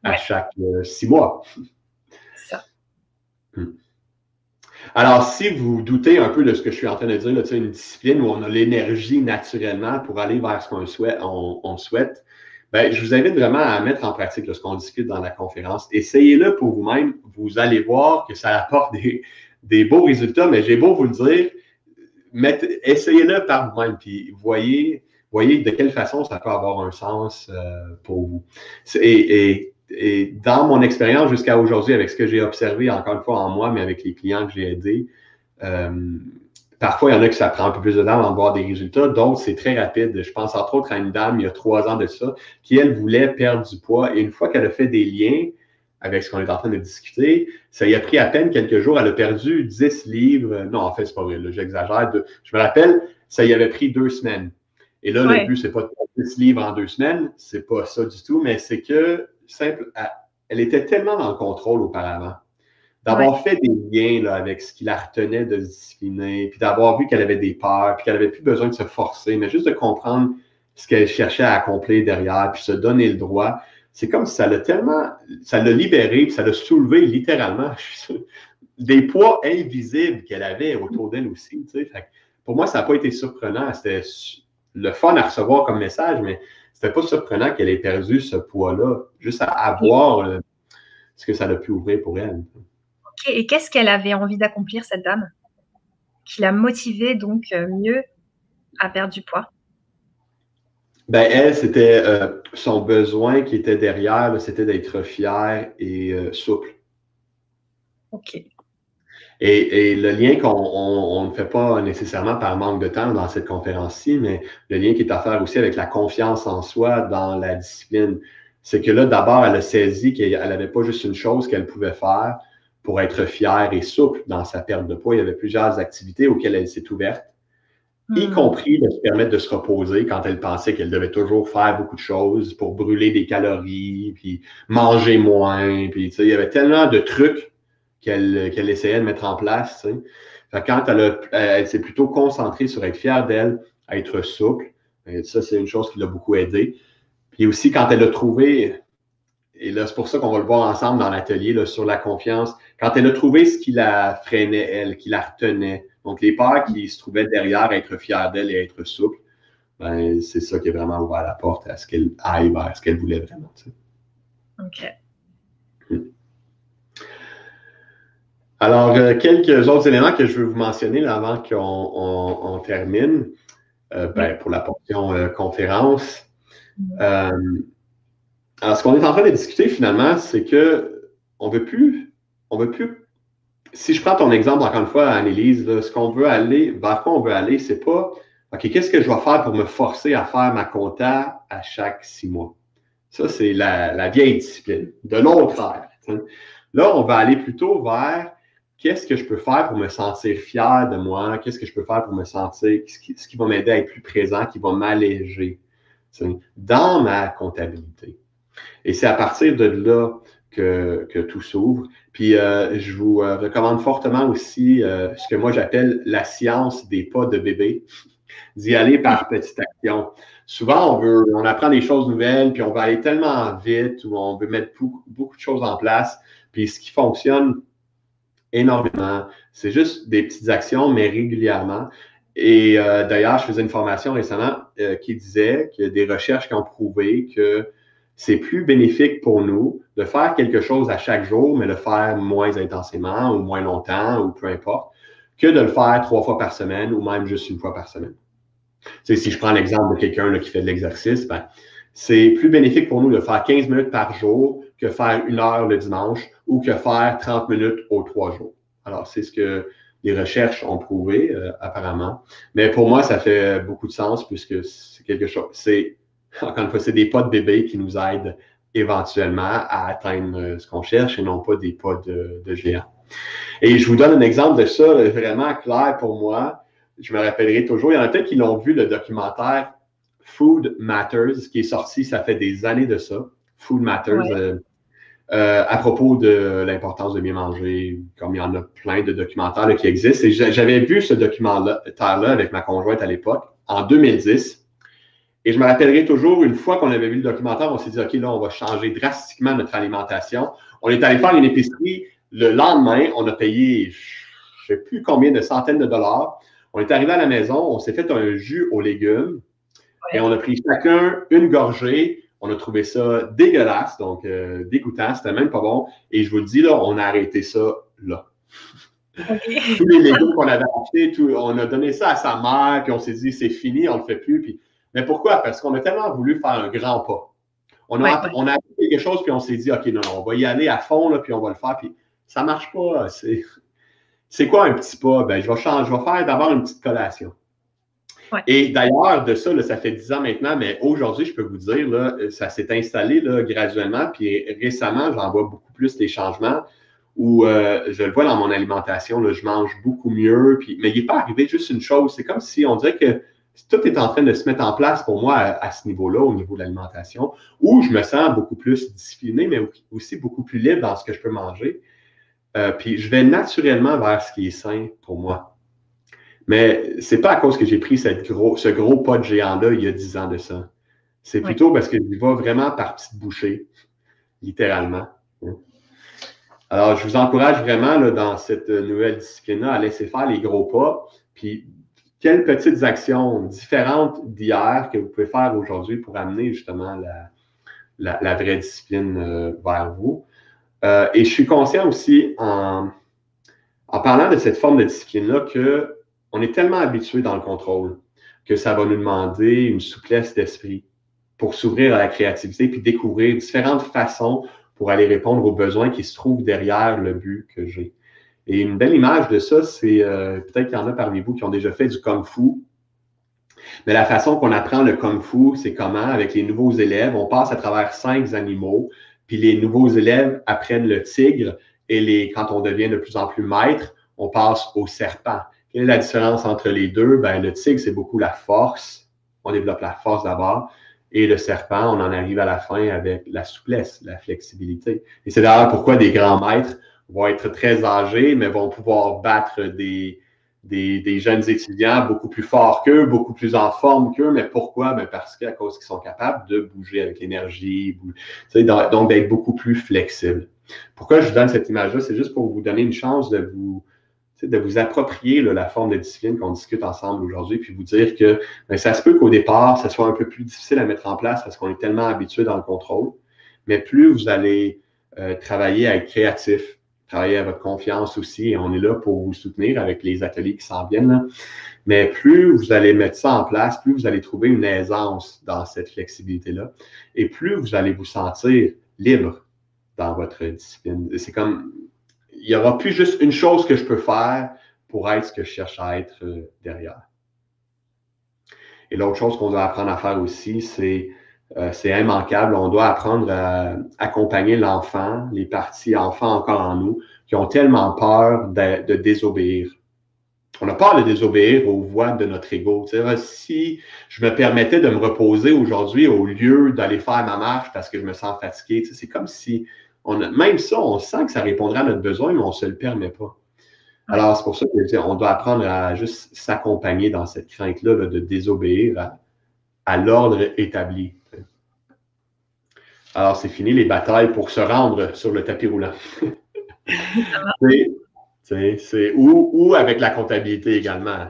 à chaque euh, six mois. Ça. Hmm. Alors, si vous doutez un peu de ce que je suis en train de dire, là, une discipline où on a l'énergie naturellement pour aller vers ce qu'on souhaite, on, souhaite ben, je vous invite vraiment à mettre en pratique ce qu'on discute dans la conférence. Essayez-le pour vous-même. Vous allez voir que ça apporte des, des beaux résultats, mais j'ai beau vous le dire, essayez-le par vous-même, puis voyez, voyez de quelle façon ça peut avoir un sens euh, pour vous. Et, dans mon expérience jusqu'à aujourd'hui, avec ce que j'ai observé, encore une fois en moi, mais avec les clients que j'ai aidés, euh, parfois il y en a que ça prend un peu plus de temps avant de voir des résultats, d'autres c'est très rapide. Je pense entre autres à une dame il y a trois ans de ça, qui elle voulait perdre du poids, et une fois qu'elle a fait des liens, avec ce qu'on est en train de discuter. Ça y a pris à peine quelques jours. Elle a perdu 10 livres. Non, en fait, c'est pas vrai. J'exagère. Je me rappelle, ça y avait pris deux semaines. Et là, le but, c'est pas de perdre 10 livres en deux semaines. C'est pas ça du tout. Mais c'est que, simple, elle était tellement dans le contrôle auparavant. D'avoir fait des liens là, avec ce qui la retenait de discipliner, puis d'avoir vu qu'elle avait des peurs, puis qu'elle avait plus besoin de se forcer, mais juste de comprendre ce qu'elle cherchait à accomplir derrière, puis se donner le droit c'est comme si ça l'a tellement, ça l'a libéré, ça l'a soulevé littéralement. des poids invisibles qu'elle avait autour d'elle aussi. pour moi, ça n'a pas été surprenant. C'était le fun à recevoir comme message, mais c'était pas surprenant qu'elle ait perdu ce poids-là, juste à, avoir euh, ce que ça a pu ouvrir pour elle. Et qu'est-ce qu'elle avait envie d'accomplir, cette dame, qui l'a motivée donc euh, mieux à perdre du poids? Ben, elle, c'était euh, son besoin qui était derrière, c'était d'être fière et souple. OK. Et, le lien qu'on ne fait pas nécessairement par manque de temps dans cette conférence-ci, mais le lien qui est à faire aussi avec la confiance en soi dans la discipline, c'est que là, d'abord, elle a saisi qu'elle n'avait pas juste une chose qu'elle pouvait faire pour être fière et souple dans sa perte de poids. Il y avait plusieurs activités auxquelles elle s'est ouverte, y hmm. compris de se permettre de se reposer quand elle pensait qu'elle devait toujours faire beaucoup de choses pour brûler des calories, puis manger moins. Puis, il y avait tellement de trucs qu'elle essayait de mettre en place. quand elle, s'est plutôt concentrée sur être fière d'elle, être souple, et ça, c'est une chose qui l'a beaucoup aidé. Puis aussi, quand elle a trouvé, et là, c'est pour ça qu'on va le voir ensemble dans l'atelier sur la confiance, quand elle a trouvé ce qui la freinait, elle, qui la retenait, donc les peurs qui se trouvaient derrière être fière d'elle et être souple, ben, c'est ça qui a vraiment ouvert la porte à ce qu'elle aille vers ce qu'elle voulait vraiment. OK. Alors, euh, quelques autres éléments que je veux vous mentionner avant qu'on termine euh, ben, pour la portion euh, conférence. alors, ce qu'on est en train de discuter finalement, c'est que on veut plus, on veut plus. Si je prends ton exemple encore une fois, Annelise, ce qu'on veut aller, vers quoi on veut aller, c'est pas OK, qu'est-ce que je vais faire pour me forcer à faire ma compta à chaque six mois? Ça, c'est la, la, vieille discipline. De l'autre ère. Là, on va aller plutôt vers qu'est-ce que je peux faire pour me sentir fier de moi? Qu'est-ce que je peux faire pour me sentir, ce qui, va m'aider à être plus présent, qui va m'alléger dans ma comptabilité. Et c'est à partir de là que, tout s'ouvre. Puis euh, je vous euh, recommande fortement aussi euh, ce que moi j'appelle la science des pas de bébé, d'y aller par petite action. Souvent, on veut, on apprend des choses nouvelles, puis on va aller tellement vite, ou on veut mettre beaucoup, beaucoup de choses en place. Puis ce qui fonctionne énormément. C'est juste des petites actions, mais régulièrement. Et euh, d'ailleurs, je faisais une formation récemment euh, qui disait a des recherches qui ont prouvé que c'est plus bénéfique pour nous de faire quelque chose à chaque jour, mais le faire moins intensément ou moins longtemps ou peu importe, que de le faire trois fois par semaine ou même juste une fois par semaine. Tu si je prends l'exemple de quelqu'un qui fait de l'exercice, ben, c'est plus bénéfique pour nous de faire 15 minutes par jour que faire une heure le dimanche ou que faire 30 minutes aux trois jours. Alors, c'est ce que les recherches ont prouvé, euh, apparemment. Mais pour moi, ça fait beaucoup de sens puisque c'est quelque chose, c'est, encore une fois, c'est des pas de bébé qui nous aident éventuellement à atteindre euh, ce qu'on cherche et non pas des pas de, de géant. Et je vous donne un exemple de ça vraiment clair pour moi. Je me rappellerai toujours, il y en a peut-être qui l'ont vu, le documentaire Food Matters, qui est sorti, ça fait des années de ça. Food Matters. Euh, euh, à propos de l'importance de bien manger, comme il y en a plein de documentaires qui existent. Et j'avais vu ce documentaire-là avec ma conjointe à l'époque, en 2010. Et je me rappellerai toujours, une fois qu'on avait vu le documentaire, on s'est dit, OK, là, on va changer drastiquement notre alimentation. On est allé faire une épicerie. Le lendemain, on a payé, je ne sais plus combien de centaines de dollars. On est arrivé à la maison, on s'est fait un jus aux légumes et on a pris chacun une gorgée on a trouvé ça dégueulasse, donc euh, dégoûtant, c'était même pas bon. Et je vous le dis, là, on a arrêté ça là. Tous les légumes qu'on avait achetés, on a donné ça à sa mère, puis on s'est dit, c'est fini, on le fait plus. Puis... Mais pourquoi? Parce qu'on a tellement voulu faire un grand pas. On a, on a quelque chose, puis on s'est dit, OK, non, non, on va y aller à fond, là, puis on va le faire. Puis ça marche pas. C'est quoi un petit pas? Ben, je vais changer, je vais faire d'abord une petite collation. Et d'ailleurs, de ça, ça fait dix ans maintenant, mais aujourd'hui, je peux vous dire, là, ça s'est installé là, graduellement. Puis récemment, j'en vois beaucoup plus des changements où euh, je le vois dans mon alimentation, je mange beaucoup mieux. Puis, mais il n'est pas arrivé juste une chose. C'est comme si on dirait que tout est en train de se mettre en place pour moi à, ce niveau-là, au niveau de l'alimentation, où je me sens beaucoup plus discipliné, mais aussi beaucoup plus libre dans ce que je peux manger. Euh, puis je vais naturellement vers ce qui est sain pour moi. Mais c'est pas à cause que j'ai pris cette gros, ce gros pas de géant-là il y a dix ans de ça. C'est plutôt parce que j'y vais vraiment par petites bouchées, littéralement. Alors, je vous encourage vraiment là, dans cette nouvelle discipline-là à laisser faire les gros pas. Puis, quelles petites actions différentes d'hier que vous pouvez faire aujourd'hui pour amener justement la, la, vraie discipline euh, vers vous? Euh, et je suis conscient aussi en, en parlant de cette forme de discipline-là qu'on est tellement habitué dans le contrôle que ça va nous demander une souplesse d'esprit pour s'ouvrir à la créativité puis découvrir différentes façons pour aller répondre aux besoins qui se trouvent derrière le but que j'ai. Et une belle image de ça, c'est euh, peut-être qu'il y en a parmi vous qui ont déjà fait du kung fu. Mais la façon qu'on apprend le kung fu, c'est comment, avec les nouveaux élèves, on passe à travers cinq animaux, puis les nouveaux élèves apprennent le tigre, et les, quand on devient de plus en plus maître, on passe au serpent. Quelle est la différence entre les deux? Ben, le tigre, c'est beaucoup la force. On développe la force d'abord. Et le serpent, on en arrive à la fin avec la souplesse, la flexibilité. Et c'est d'ailleurs pourquoi des grands maîtres vont être très âgés, mais vont pouvoir battre des, des, jeunes étudiants beaucoup plus forts qu'eux, beaucoup plus en forme qu'eux. Mais pourquoi? Ben parce qu'à cause qu'ils sont capables de bouger avec l'énergie, donc d'être beaucoup plus flexibles. Pourquoi je vous donne cette image-là? C'est juste pour vous donner une chance de vous, de vous approprier la forme de discipline qu'on discute ensemble aujourd'hui, puis vous dire que ben, ça se peut qu'au départ, ça soit un peu plus difficile à mettre en place parce qu'on est tellement habitué dans le contrôle. Mais plus vous allez euh, travailler à être créatif, travailler à votre confiance aussi, et on est là pour vous soutenir avec les ateliers qui s'en viennent. Mais plus vous allez mettre ça en place, plus vous allez trouver une aisance dans cette flexibilité-là, et plus vous allez vous sentir libre dans votre discipline. C'est comme il n'y aura plus juste une chose que je peux faire pour être ce que je cherche à être euh, derrière. Et l'autre chose qu'on doit apprendre à faire aussi, c'est euh, c'est immanquable. On doit apprendre à accompagner l'enfant, les parties enfants encore en nous, qui ont tellement peur de, désobéir. On a peur de désobéir aux voix de notre ego. si je me permettais de me reposer aujourd'hui au lieu d'aller faire ma marche parce que je me sens fatigué, c'est comme si même ça, on sent que ça répondra à notre besoin, mais on ne se le permet pas. Alors, c'est pour ça qu'on doit apprendre à juste s'accompagner dans cette crainte-là de désobéir à, l'ordre établi. Alors, c'est fini les batailles pour se rendre sur le tapis roulant. c'est, ou, ou, avec la comptabilité également.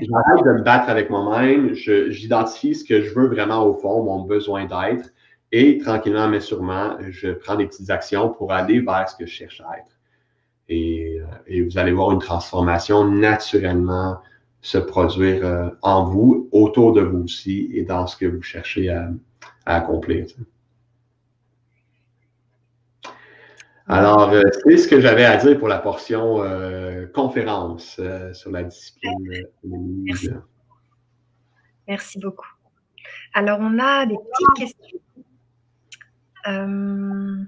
J'arrête de me battre avec moi-même, j'identifie ce que je veux vraiment au fond, mon besoin d'être, et tranquillement, mais sûrement, je prends des petites actions pour aller vers ce que je cherche à être. Et, euh, vous allez voir une transformation naturellement se produire euh, en vous, autour de vous aussi, et dans ce que vous cherchez à, accomplir. Alors, euh, c'est ce que j'avais à dire pour la portion conférence sur la discipline. Merci. Merci beaucoup. Alors, on a des petites questions euh,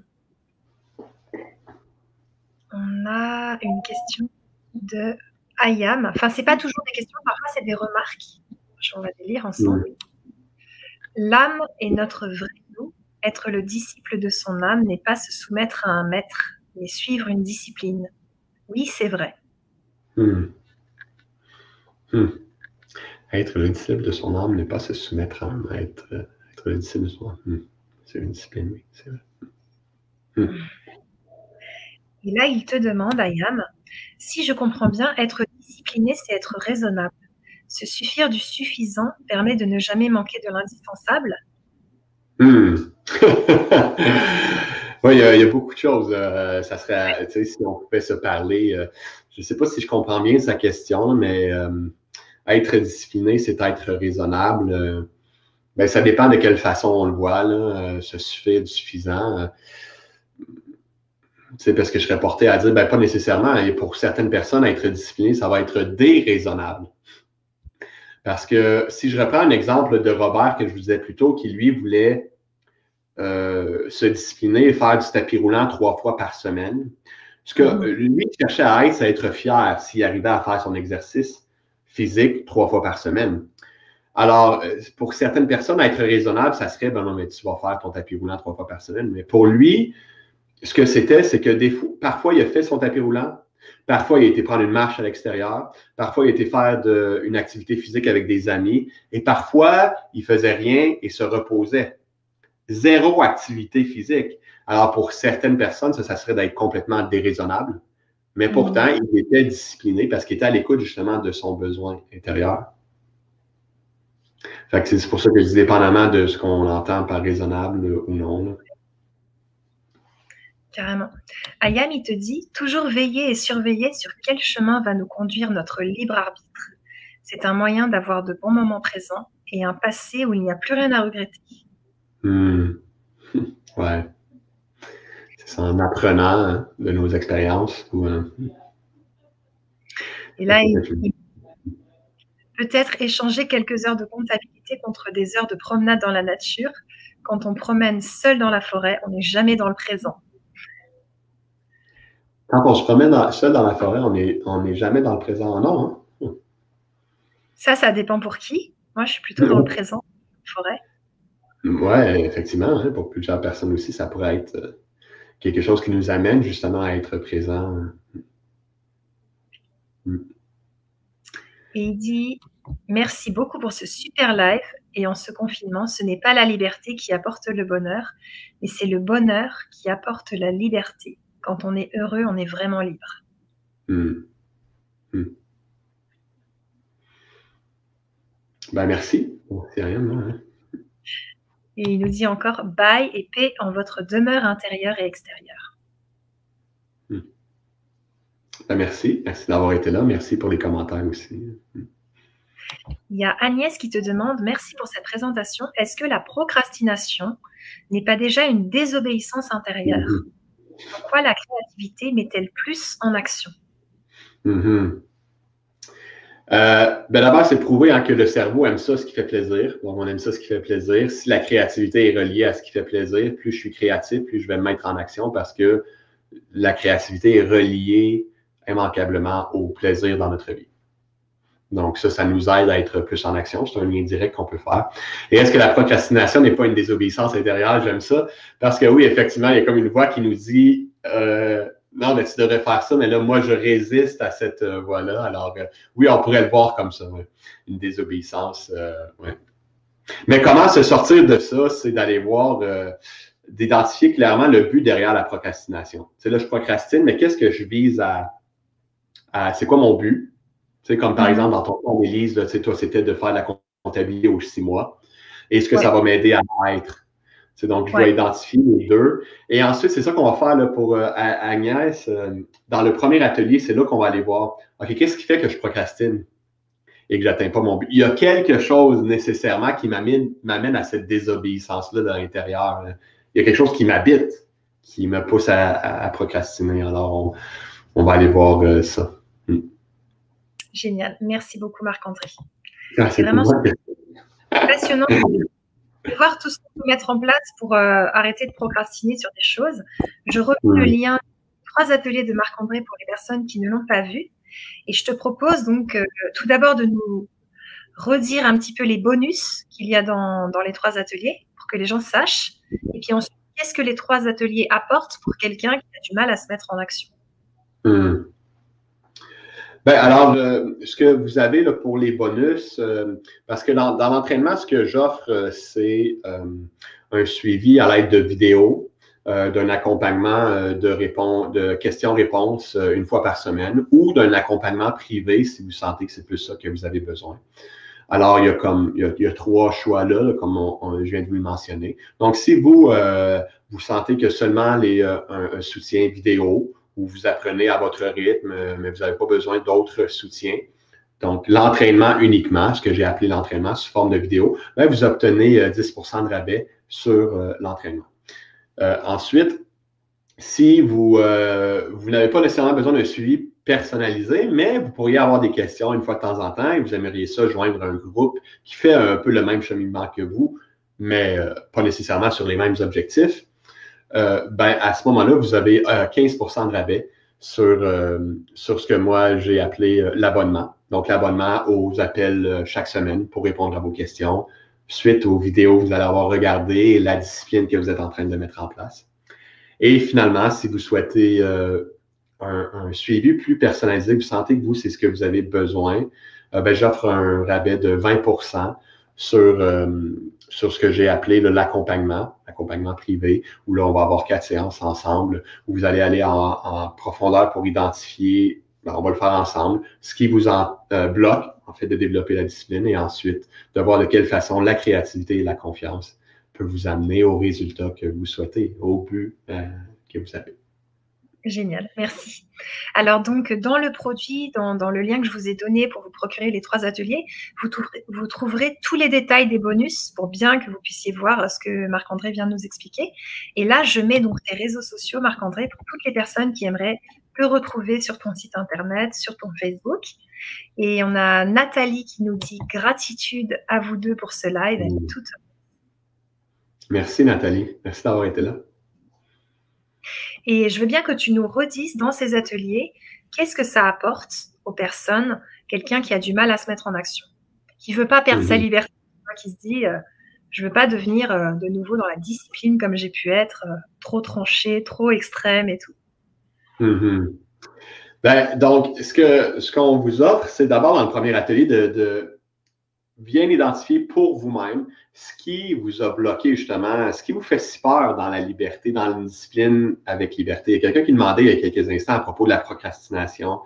on a une question de Ayam. Enfin, c'est pas toujours des questions, parfois c'est des remarques. On va les lire ensemble. L'âme est notre vrai nous. Être le disciple de son âme n'est pas se soumettre à un maître, mais suivre une discipline. Oui, c'est vrai. Hmm. Hmm. Être le disciple de son âme n'est pas se soumettre à un maître. Être le disciple de son âme. Hmm. C'est une discipline, oui, c'est vrai. Et là, il te demande, Ayam, si je comprends bien, être discipliné, c'est être raisonnable. Se suffire du suffisant permet de ne jamais manquer de l'indispensable. Hmm. oui, il y, a beaucoup de choses. Euh, ça serait, tu sais, si on pouvait se parler. Euh, je ne sais pas si je comprends bien sa question, mais euh, être discipliné, c'est être raisonnable. Bien, ça dépend de quelle façon on le voit, là, euh, ce suffit suffisant. c'est parce que je serais porté à dire, ben, pas nécessairement. Et pour certaines personnes, être discipliné, ça va être déraisonnable. Parce que si je reprends un exemple de Robert que je vous disais plus tôt, qui lui voulait euh, se discipliner et faire du tapis roulant trois fois par semaine, ce que mm-hmm. lui cherchait à être, c'est être fier s'il arrivait à faire son exercice physique trois fois par semaine. Alors, euh, pour certaines personnes, être raisonnable, ça serait, ben non, mais tu vas faire ton tapis roulant trois fois par semaine. Mais pour lui, ce que c'était, c'est que des fois, parfois, il a fait son tapis roulant, parfois, il a été prendre une marche à l'extérieur, parfois, il a été faire une activité physique avec des amis, et parfois, il faisait rien et se reposait. zéro activité physique. Alors, pour certaines personnes, ça, ça serait d'être complètement déraisonnable. Mais pourtant, mm. il était discipliné parce qu'il était à l'écoute justement de son besoin intérieur. C'est pour ça que je dis dépendamment de ce qu'on entend par raisonnable ou non. Carrément. Ayam, il te dit toujours veiller et surveiller sur quel chemin va nous conduire notre libre arbitre. C'est un moyen d'avoir de bons moments présents et un passé où il n'y a plus rien à regretter. Hmm. Ouais. C'est en apprenant hein, de nos expériences. Euh, et là, il, peut-être échanger quelques heures de comptabilité contre des heures de promenade dans la nature. Quand on promène seul dans la forêt, on n'est jamais dans le présent. Quand on se promène seul dans la forêt, on n'est on jamais dans le présent, non? Hein? Ça, ça dépend pour qui. Moi, je suis plutôt dans le présent, forêt. Oui, effectivement. Hein, pour plusieurs personnes aussi, ça pourrait être euh, quelque chose qui nous amène justement à être présent. Et il dit Merci beaucoup pour ce super live. Et en ce confinement, ce n'est pas la liberté qui apporte le bonheur, mais c'est le bonheur qui apporte la liberté. Quand on est heureux, on est vraiment libre. Mm. Mm. Ben, merci. c'est rien, non, hein. Et il nous dit encore Bye et paix en votre demeure intérieure et extérieure. Hmm. Ben, merci. Merci d'avoir été là. Merci pour les commentaires aussi. Il y a Agnès qui te demande Merci pour cette présentation. Est-ce que la procrastination n'est pas déjà une désobéissance intérieure? Pourquoi la créativité met-elle plus en action? Euh, ben D'abord, c'est prouvé hein, que le cerveau aime ça, ce qui fait plaisir. On aime ça, ce qui fait plaisir. Si la créativité est reliée à ce qui fait plaisir, plus je suis créatif, plus je vais me mettre en action parce que la créativité est reliée immanquablement au plaisir dans notre vie. Donc, ça, ça nous aide à être plus en action. C'est un lien direct qu'on peut faire. Et est-ce que la procrastination n'est pas une désobéissance intérieure? J'aime ça. Parce que oui, effectivement, il y a comme une voix qui nous dit euh, non, mais tu devrais faire ça, mais là, moi, je résiste à cette euh, voie-là. Alors, euh, oui, on pourrait le voir comme ça, une désobéissance. Euh, mais comment se sortir de ça, c'est d'aller voir, d'identifier clairement le but derrière la procrastination. Tu sais, là, je procrastine, mais qu'est-ce que je vise à, c'est quoi mon but? Tu sais, comme par exemple, dans ton plan, Élise, tu sais, toi, c'était de faire la comptabilité aux six mois. Est-ce que ça va m'aider à être donc, je vais identifier les deux. Et ensuite, c'est ça qu'on va faire là, pour euh, Agnès. Euh, dans le premier atelier, c'est là qu'on va aller voir, OK, qu'est-ce qui fait que je procrastine et que je n'atteins pas mon but? Il y a quelque chose nécessairement qui m'amène à cette désobéissance-là de l'intérieur. Il y a quelque chose qui m'habite, qui me pousse à, procrastiner. Alors, on, va aller voir euh, ça. Génial. Merci beaucoup, Marc-André. Ah, c'est vraiment passionnant voir tout ce qu'on peut mettre en place pour euh, arrêter de procrastiner sur des choses. Je remets le lien trois ateliers de Marc-André pour les personnes qui ne l'ont pas vu. Et je te propose donc euh, tout d'abord de nous redire un petit peu les bonus qu'il y a dans, dans, les trois ateliers pour que les gens sachent. Et puis ensuite, qu'est-ce que les trois ateliers apportent pour quelqu'un qui a du mal à se mettre en action? Hmm. Ben, alors, euh, ce que vous avez là, pour les bonus, euh, parce que dans, l'entraînement, ce que j'offre, euh, c'est un suivi à l'aide de vidéos, d'un accompagnement de, réponse, de questions-réponses une fois par semaine ou d'un accompagnement privé si vous sentez que c'est plus ça que vous avez besoin. Alors, il y a comme il y a, trois choix là, comme je viens de vous le mentionner. Donc, si vous vous sentez que seulement les, un soutien vidéo où vous apprenez à votre rythme, mais vous n'avez pas besoin d'autres soutiens. Donc, l'entraînement uniquement, ce que j'ai appelé l'entraînement sous forme de vidéo, ben, vous obtenez 10% euh, de rabais sur euh, l'entraînement. Euh, ensuite, si vous n'avez pas nécessairement besoin d'un suivi personnalisé, mais vous pourriez avoir des questions une fois de temps en temps et vous aimeriez ça joindre un groupe qui fait un peu le même cheminement que vous, mais pas nécessairement sur les mêmes objectifs, euh, ben, à ce moment-là, vous avez 15% euh, de rabais sur, euh, sur ce que moi j'ai appelé l'abonnement. Donc, l'abonnement aux appels chaque semaine pour répondre à vos questions, suite aux vidéos que vous allez avoir regardées la discipline que vous êtes en train de mettre en place. Et finalement, si vous souhaitez un, suivi plus personnalisé, vous sentez que vous, c'est ce que vous avez besoin, ben, j'offre un rabais de 20% sur, sur ce que j'ai appelé l'accompagnement, l'accompagnement privé, où là, on va avoir quatre séances ensemble, où vous allez aller en, profondeur pour identifier, ben, on va le faire ensemble, ce qui vous en euh, bloque, en fait, de développer la discipline et ensuite de voir de quelle façon la créativité et la confiance peuvent vous amener au résultat que vous souhaitez, au but euh, que vous avez. Génial, merci. Alors donc dans le produit, dans, le lien que je vous ai donné pour vous procurer les trois ateliers, vous trouverez, tous les détails des bonus pour bien que vous puissiez voir ce que Marc-André vient de nous expliquer. Et là, je mets donc tes réseaux sociaux, Marc-André, pour toutes les personnes qui aimeraient te retrouver sur ton site internet, sur ton Facebook. Et on a Nathalie qui nous dit gratitude à vous deux pour ce live. Merci Nathalie, merci d'avoir été là. Et je veux bien que tu nous redises dans ces ateliers, qu'est-ce que ça apporte aux personnes, quelqu'un qui a du mal à se mettre en action, qui veut pas perdre sa liberté, qui se dit, euh, je veux pas devenir euh, de nouveau dans la discipline comme j'ai pu être, euh, trop tranché, trop extrême et tout. Mhm. Ben, donc, ce qu'on vous offre, c'est d'abord dans le premier atelier de bien identifier pour vous-même ce qui vous a bloqué justement, ce qui vous fait si peur dans la liberté, dans une discipline avec liberté. Il y a quelqu'un qui demandait il y a quelques instants à propos de la procrastination.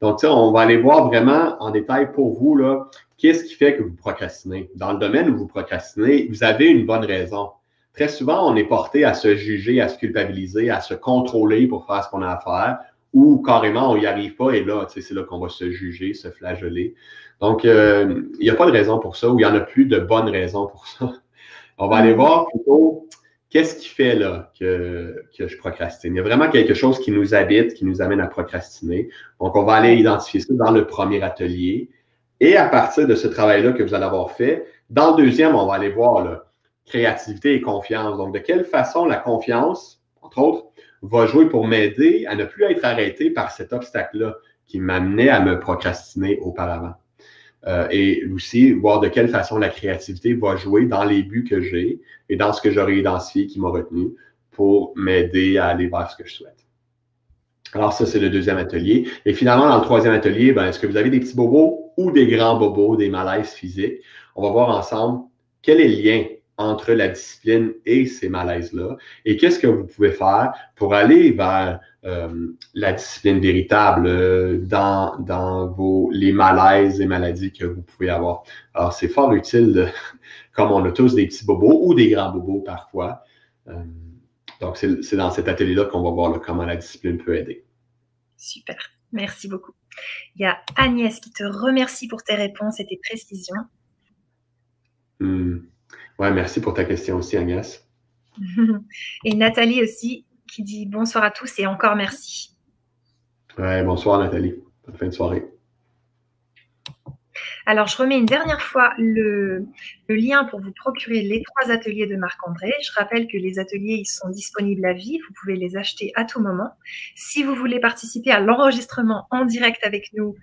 Donc, on va aller voir vraiment en détail pour vous, là, qu'est-ce qui fait que vous procrastinez. Dans le domaine où vous procrastinez, vous avez une bonne raison. Très souvent, on est porté à se juger, à se culpabiliser, à se contrôler pour faire ce qu'on a à faire, ou carrément, on n'y arrive pas et là, c'est là qu'on va se juger, se flageller. Donc, euh, il n'y a pas de raison pour ça ou il n'y en a plus de bonnes raisons pour ça. On va aller voir plutôt qu'est-ce qui fait là que, que je procrastine. Il y a vraiment quelque chose qui nous habite, qui nous amène à procrastiner. Donc, on va aller identifier ça dans le premier atelier. Et à partir de ce travail-là que vous allez avoir fait, dans le deuxième, on va aller voir là, créativité et confiance. Donc, de quelle façon la confiance, entre autres, va jouer pour m'aider à ne plus être arrêté par cet obstacle-là qui m'amenait à me procrastiner auparavant. Euh, et aussi voir de quelle façon la créativité va jouer dans les buts que j'ai et dans ce que j'aurais identifié qui m'a retenu pour m'aider à aller vers ce que je souhaite. Alors ça, c'est le deuxième atelier. Et finalement, dans le troisième atelier, ben, est-ce que vous avez des petits bobos ou des grands bobos, des malaises physiques? On va voir ensemble quel est le lien entre la discipline et ces malaises-là et qu'est-ce que vous pouvez faire pour aller vers euh, la discipline véritable euh, dans, dans vos, les malaises et maladies que vous pouvez avoir? Alors, c'est fort utile, comme on a tous des petits bobos ou des grands bobos parfois. Euh, donc, c'est dans cet atelier-là qu'on va voir comment la discipline peut aider. Super, merci beaucoup. Il y a Agnès qui te remercie pour tes réponses et tes précisions. Hmm. Ouais, merci pour ta question aussi, Agnès. et Nathalie aussi, qui dit bonsoir à tous et encore merci. Ouais, bonsoir Nathalie. Bonne fin de soirée. Alors, je remets une dernière fois le, lien pour vous procurer les trois ateliers de Marc-André. Je rappelle que les ateliers ils sont disponibles à vie. Vous pouvez les acheter à tout moment. Si vous voulez participer à l'enregistrement en direct avec nous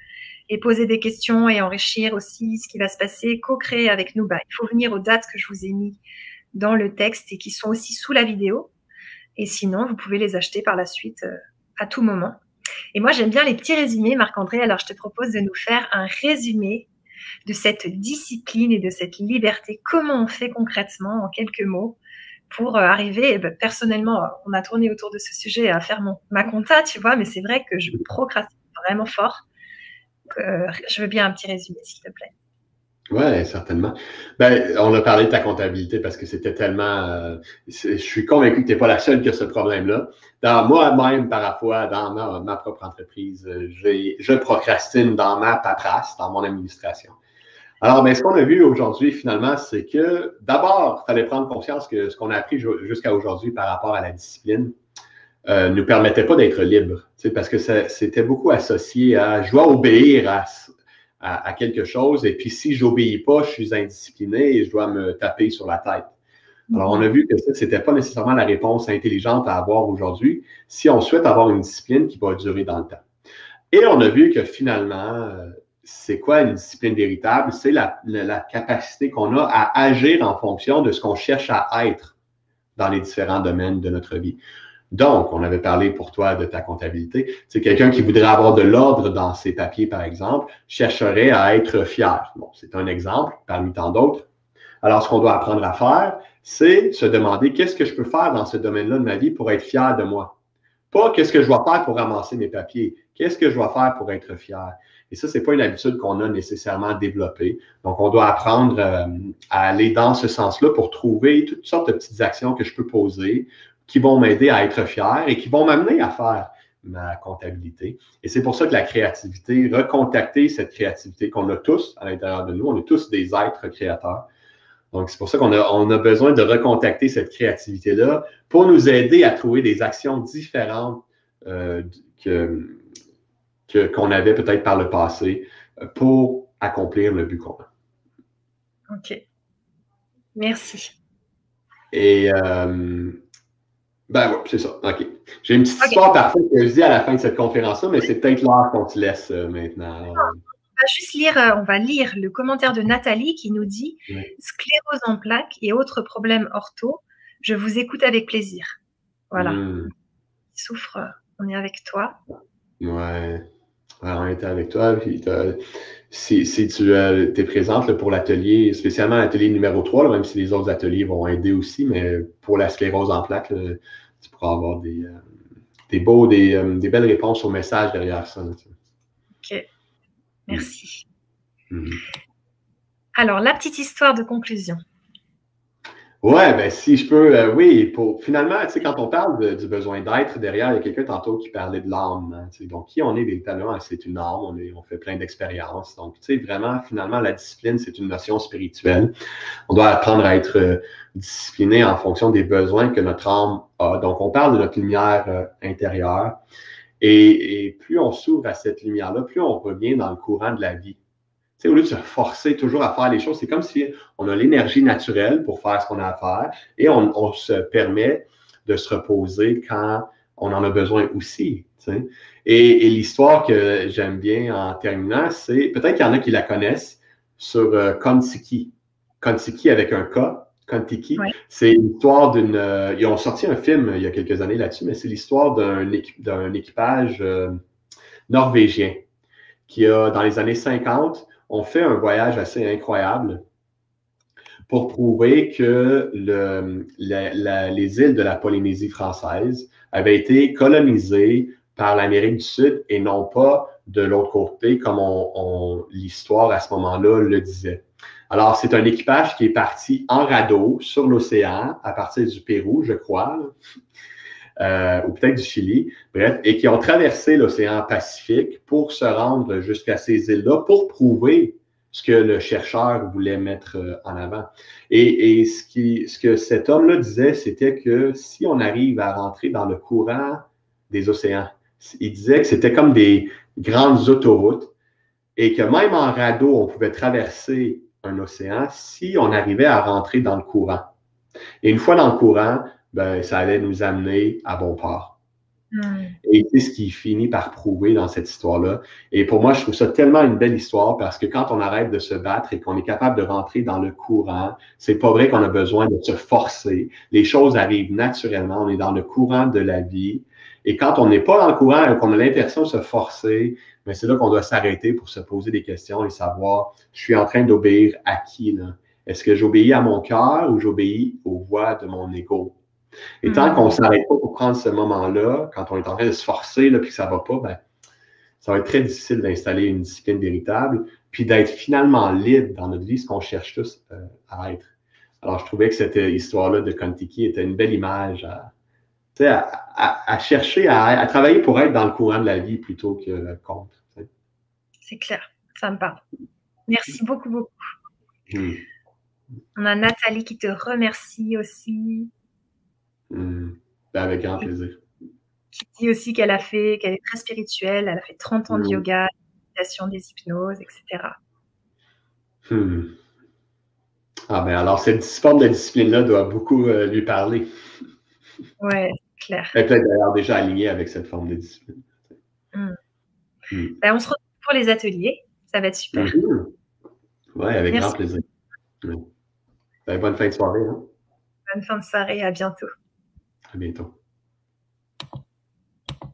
et poser des questions et enrichir aussi ce qui va se passer, co-créer avec nous, bah, il faut venir aux dates que je vous ai mis dans le texte et qui sont aussi sous la vidéo. Et sinon, vous pouvez les acheter par la suite euh, à tout moment. Et moi, j'aime bien les petits résumés, Marc-André. Alors, je te propose de nous faire un résumé de cette discipline et de cette liberté. Comment on fait concrètement, en quelques mots, pour euh, arriver, eh ben, personnellement, on a tourné autour de ce sujet à faire mon, ma compta, tu vois, mais c'est vrai que je procrastine vraiment fort. Euh, je veux bien un petit résumé, s'il te plaît. Oui, certainement. Ben, on a parlé de ta comptabilité parce que c'était tellement. Euh, je suis convaincu que tu n'es pas la seule qui a ce problème-là. Dans moi-même, parfois, dans ma, propre entreprise, euh, je procrastine dans ma paperasse, dans mon administration. Alors, ben, ce qu'on a vu aujourd'hui, finalement, c'est que d'abord, il fallait prendre conscience que ce qu'on a appris jusqu'à aujourd'hui par rapport à la discipline euh, nous permettait pas d'être libre. Parce que c'était beaucoup associé à je dois obéir à quelque chose. Et puis, si j'obéis pas, je suis indiscipliné et je dois me taper sur la tête. Alors, on a vu que ça, c'était pas nécessairement la réponse intelligente à avoir aujourd'hui si on souhaite avoir une discipline qui va durer dans le temps. Et on a vu que finalement, euh, c'est quoi une discipline véritable? C'est la, capacité qu'on a à agir en fonction de ce qu'on cherche à être dans les différents domaines de notre vie. Donc, on avait parlé pour toi de ta comptabilité. C'est quelqu'un qui voudrait avoir de l'ordre dans ses papiers, par exemple, chercherait à être fier. Bon, c'est un exemple parmi tant d'autres. Alors, ce qu'on doit apprendre à faire, c'est se demander qu'est-ce que je peux faire dans ce domaine-là de ma vie pour être fier de moi. Pas qu'est-ce que je dois faire pour ramasser mes papiers, qu'est-ce que je dois faire pour être fier? Et ça, c'est pas une habitude qu'on a nécessairement développée. Donc, on doit apprendre euh, à aller dans ce sens-là pour trouver toutes sortes de petites actions que je peux poser qui vont m'aider à être fier et qui vont m'amener à faire ma comptabilité. Et c'est pour ça que la créativité, recontacter cette créativité qu'on a tous à l'intérieur de nous, on est tous des êtres créateurs. Donc, c'est pour ça qu'on a, on a besoin de recontacter cette créativité-là pour nous aider à trouver des actions différentes euh, que, qu'on avait peut-être par le passé euh, pour accomplir le but qu'on a. OK. Merci. Et euh, ben oui, c'est ça. OK. J'ai une petite histoire parfaite que je dis à la fin de cette conférence-là, mais c'est peut-être l'heure qu'on te laisse euh, maintenant. On va juste lire, on va lire le commentaire de Nathalie qui nous dit Sclérose en plaques et autres problèmes ortho, je vous écoute avec plaisir. Voilà. Hmm. Souffre, on est avec toi. Ouais on était avec toi. Puis si, si, tu euh, es présente pour l'atelier, spécialement l'atelier numéro 3, même si les autres ateliers vont aider aussi, mais pour la sclérose en plaques, tu pourras avoir des, euh, des beaux, des, euh, des, belles réponses au message derrière ça. OK. Merci. Mm-hmm. Alors, la petite histoire de conclusion. Ouais, ben si je peux, euh, oui, pour finalement, tu sais, quand on parle du besoin d'être derrière, il y a quelqu'un tantôt qui parlait de l'âme. Hein, donc, qui on est véritablement, c'est une âme, on, est, on fait plein d'expériences. Donc, tu sais, vraiment, finalement, la discipline, c'est une notion spirituelle. On doit apprendre à être euh, discipliné en fonction des besoins que notre âme a. Donc, on parle de notre lumière euh, intérieure. Et, et plus on s'ouvre à cette lumière-là, plus on revient dans le courant de la vie sais, au lieu de se forcer toujours à faire les choses, c'est comme si on a l'énergie naturelle pour faire ce qu'on a à faire et on, se permet de se reposer quand on en a besoin aussi. Et, l'histoire que j'aime bien en terminant, c'est peut-être qu'il y en a qui la connaissent sur euh, Kontiki. Kontiki avec un K. Kontiki. C'est l'histoire d'une. Euh, ils ont sorti un film il y a quelques années là-dessus, mais c'est l'histoire d'un équipage euh, norvégien qui a, dans les années 50, on fait un voyage assez incroyable pour prouver que les îles de la Polynésie française avaient été colonisées par l'Amérique du Sud et non pas de l'autre côté, comme l'histoire à ce moment-là le disait. Alors, c'est un équipage qui est parti en radeau sur l'océan à partir du Pérou, je crois, euh, ou peut-être du Chili, bref, et qui ont traversé l'océan Pacifique pour se rendre jusqu'à ces îles-là pour prouver ce que le chercheur voulait mettre euh, en avant. Et, ce, qui, ce que cet homme-là disait, c'était que si on arrive à rentrer dans le courant des océans, il disait que c'était comme des grandes autoroutes et que même en radeau, on pouvait traverser un océan si on arrivait à rentrer dans le courant. Et une fois dans le courant, ben, ça allait nous amener à bon port. Hmm. Et c'est ce qui finit par prouver dans cette histoire-là. Et pour moi, je trouve ça tellement une belle histoire parce que quand on arrête de se battre et qu'on est capable de rentrer dans le courant, c'est pas vrai qu'on a besoin de se forcer. Les choses arrivent naturellement. On est dans le courant de la vie. Et quand on n'est pas dans le courant et qu'on a l'impression de se forcer, mais ben, c'est là qu'on doit s'arrêter pour se poser des questions et savoir, je suis en train d'obéir à qui là? Est-ce que j'obéis à mon cœur ou j'obéis aux voix de mon ego? Et tant qu'on ne s'arrête pas pour prendre ce moment-là, quand on est en train de se forcer et que ça ne va pas, ben, ça va être très difficile d'installer une discipline véritable, puis d'être finalement libre dans notre vie, ce qu'on cherche tous euh, à être. Alors, je trouvais que cette histoire-là de Kontiki était une belle image à, à, chercher, à, travailler pour être dans le courant de la vie plutôt que contre. C'est clair, ça me parle. Merci beaucoup, beaucoup. On a Nathalie qui te remercie aussi. Hmm. Ben, avec grand plaisir. Qui dit aussi qu'elle a fait, qu'elle est très spirituelle, elle a fait 30 ans de hmm. yoga, méditation, des hypnoses, etc. Hmm. Ah ben alors cette forme de discipline-là doit beaucoup euh, lui parler. Ouais, clair. Elle est peut-être d'ailleurs déjà alignée avec cette forme de discipline. Ben, on se retrouve pour les ateliers. Ça va être super. Oui, avec grand plaisir. Ben, bonne fin de soirée. Hein? Bonne fin de soirée, à bientôt. À bientôt.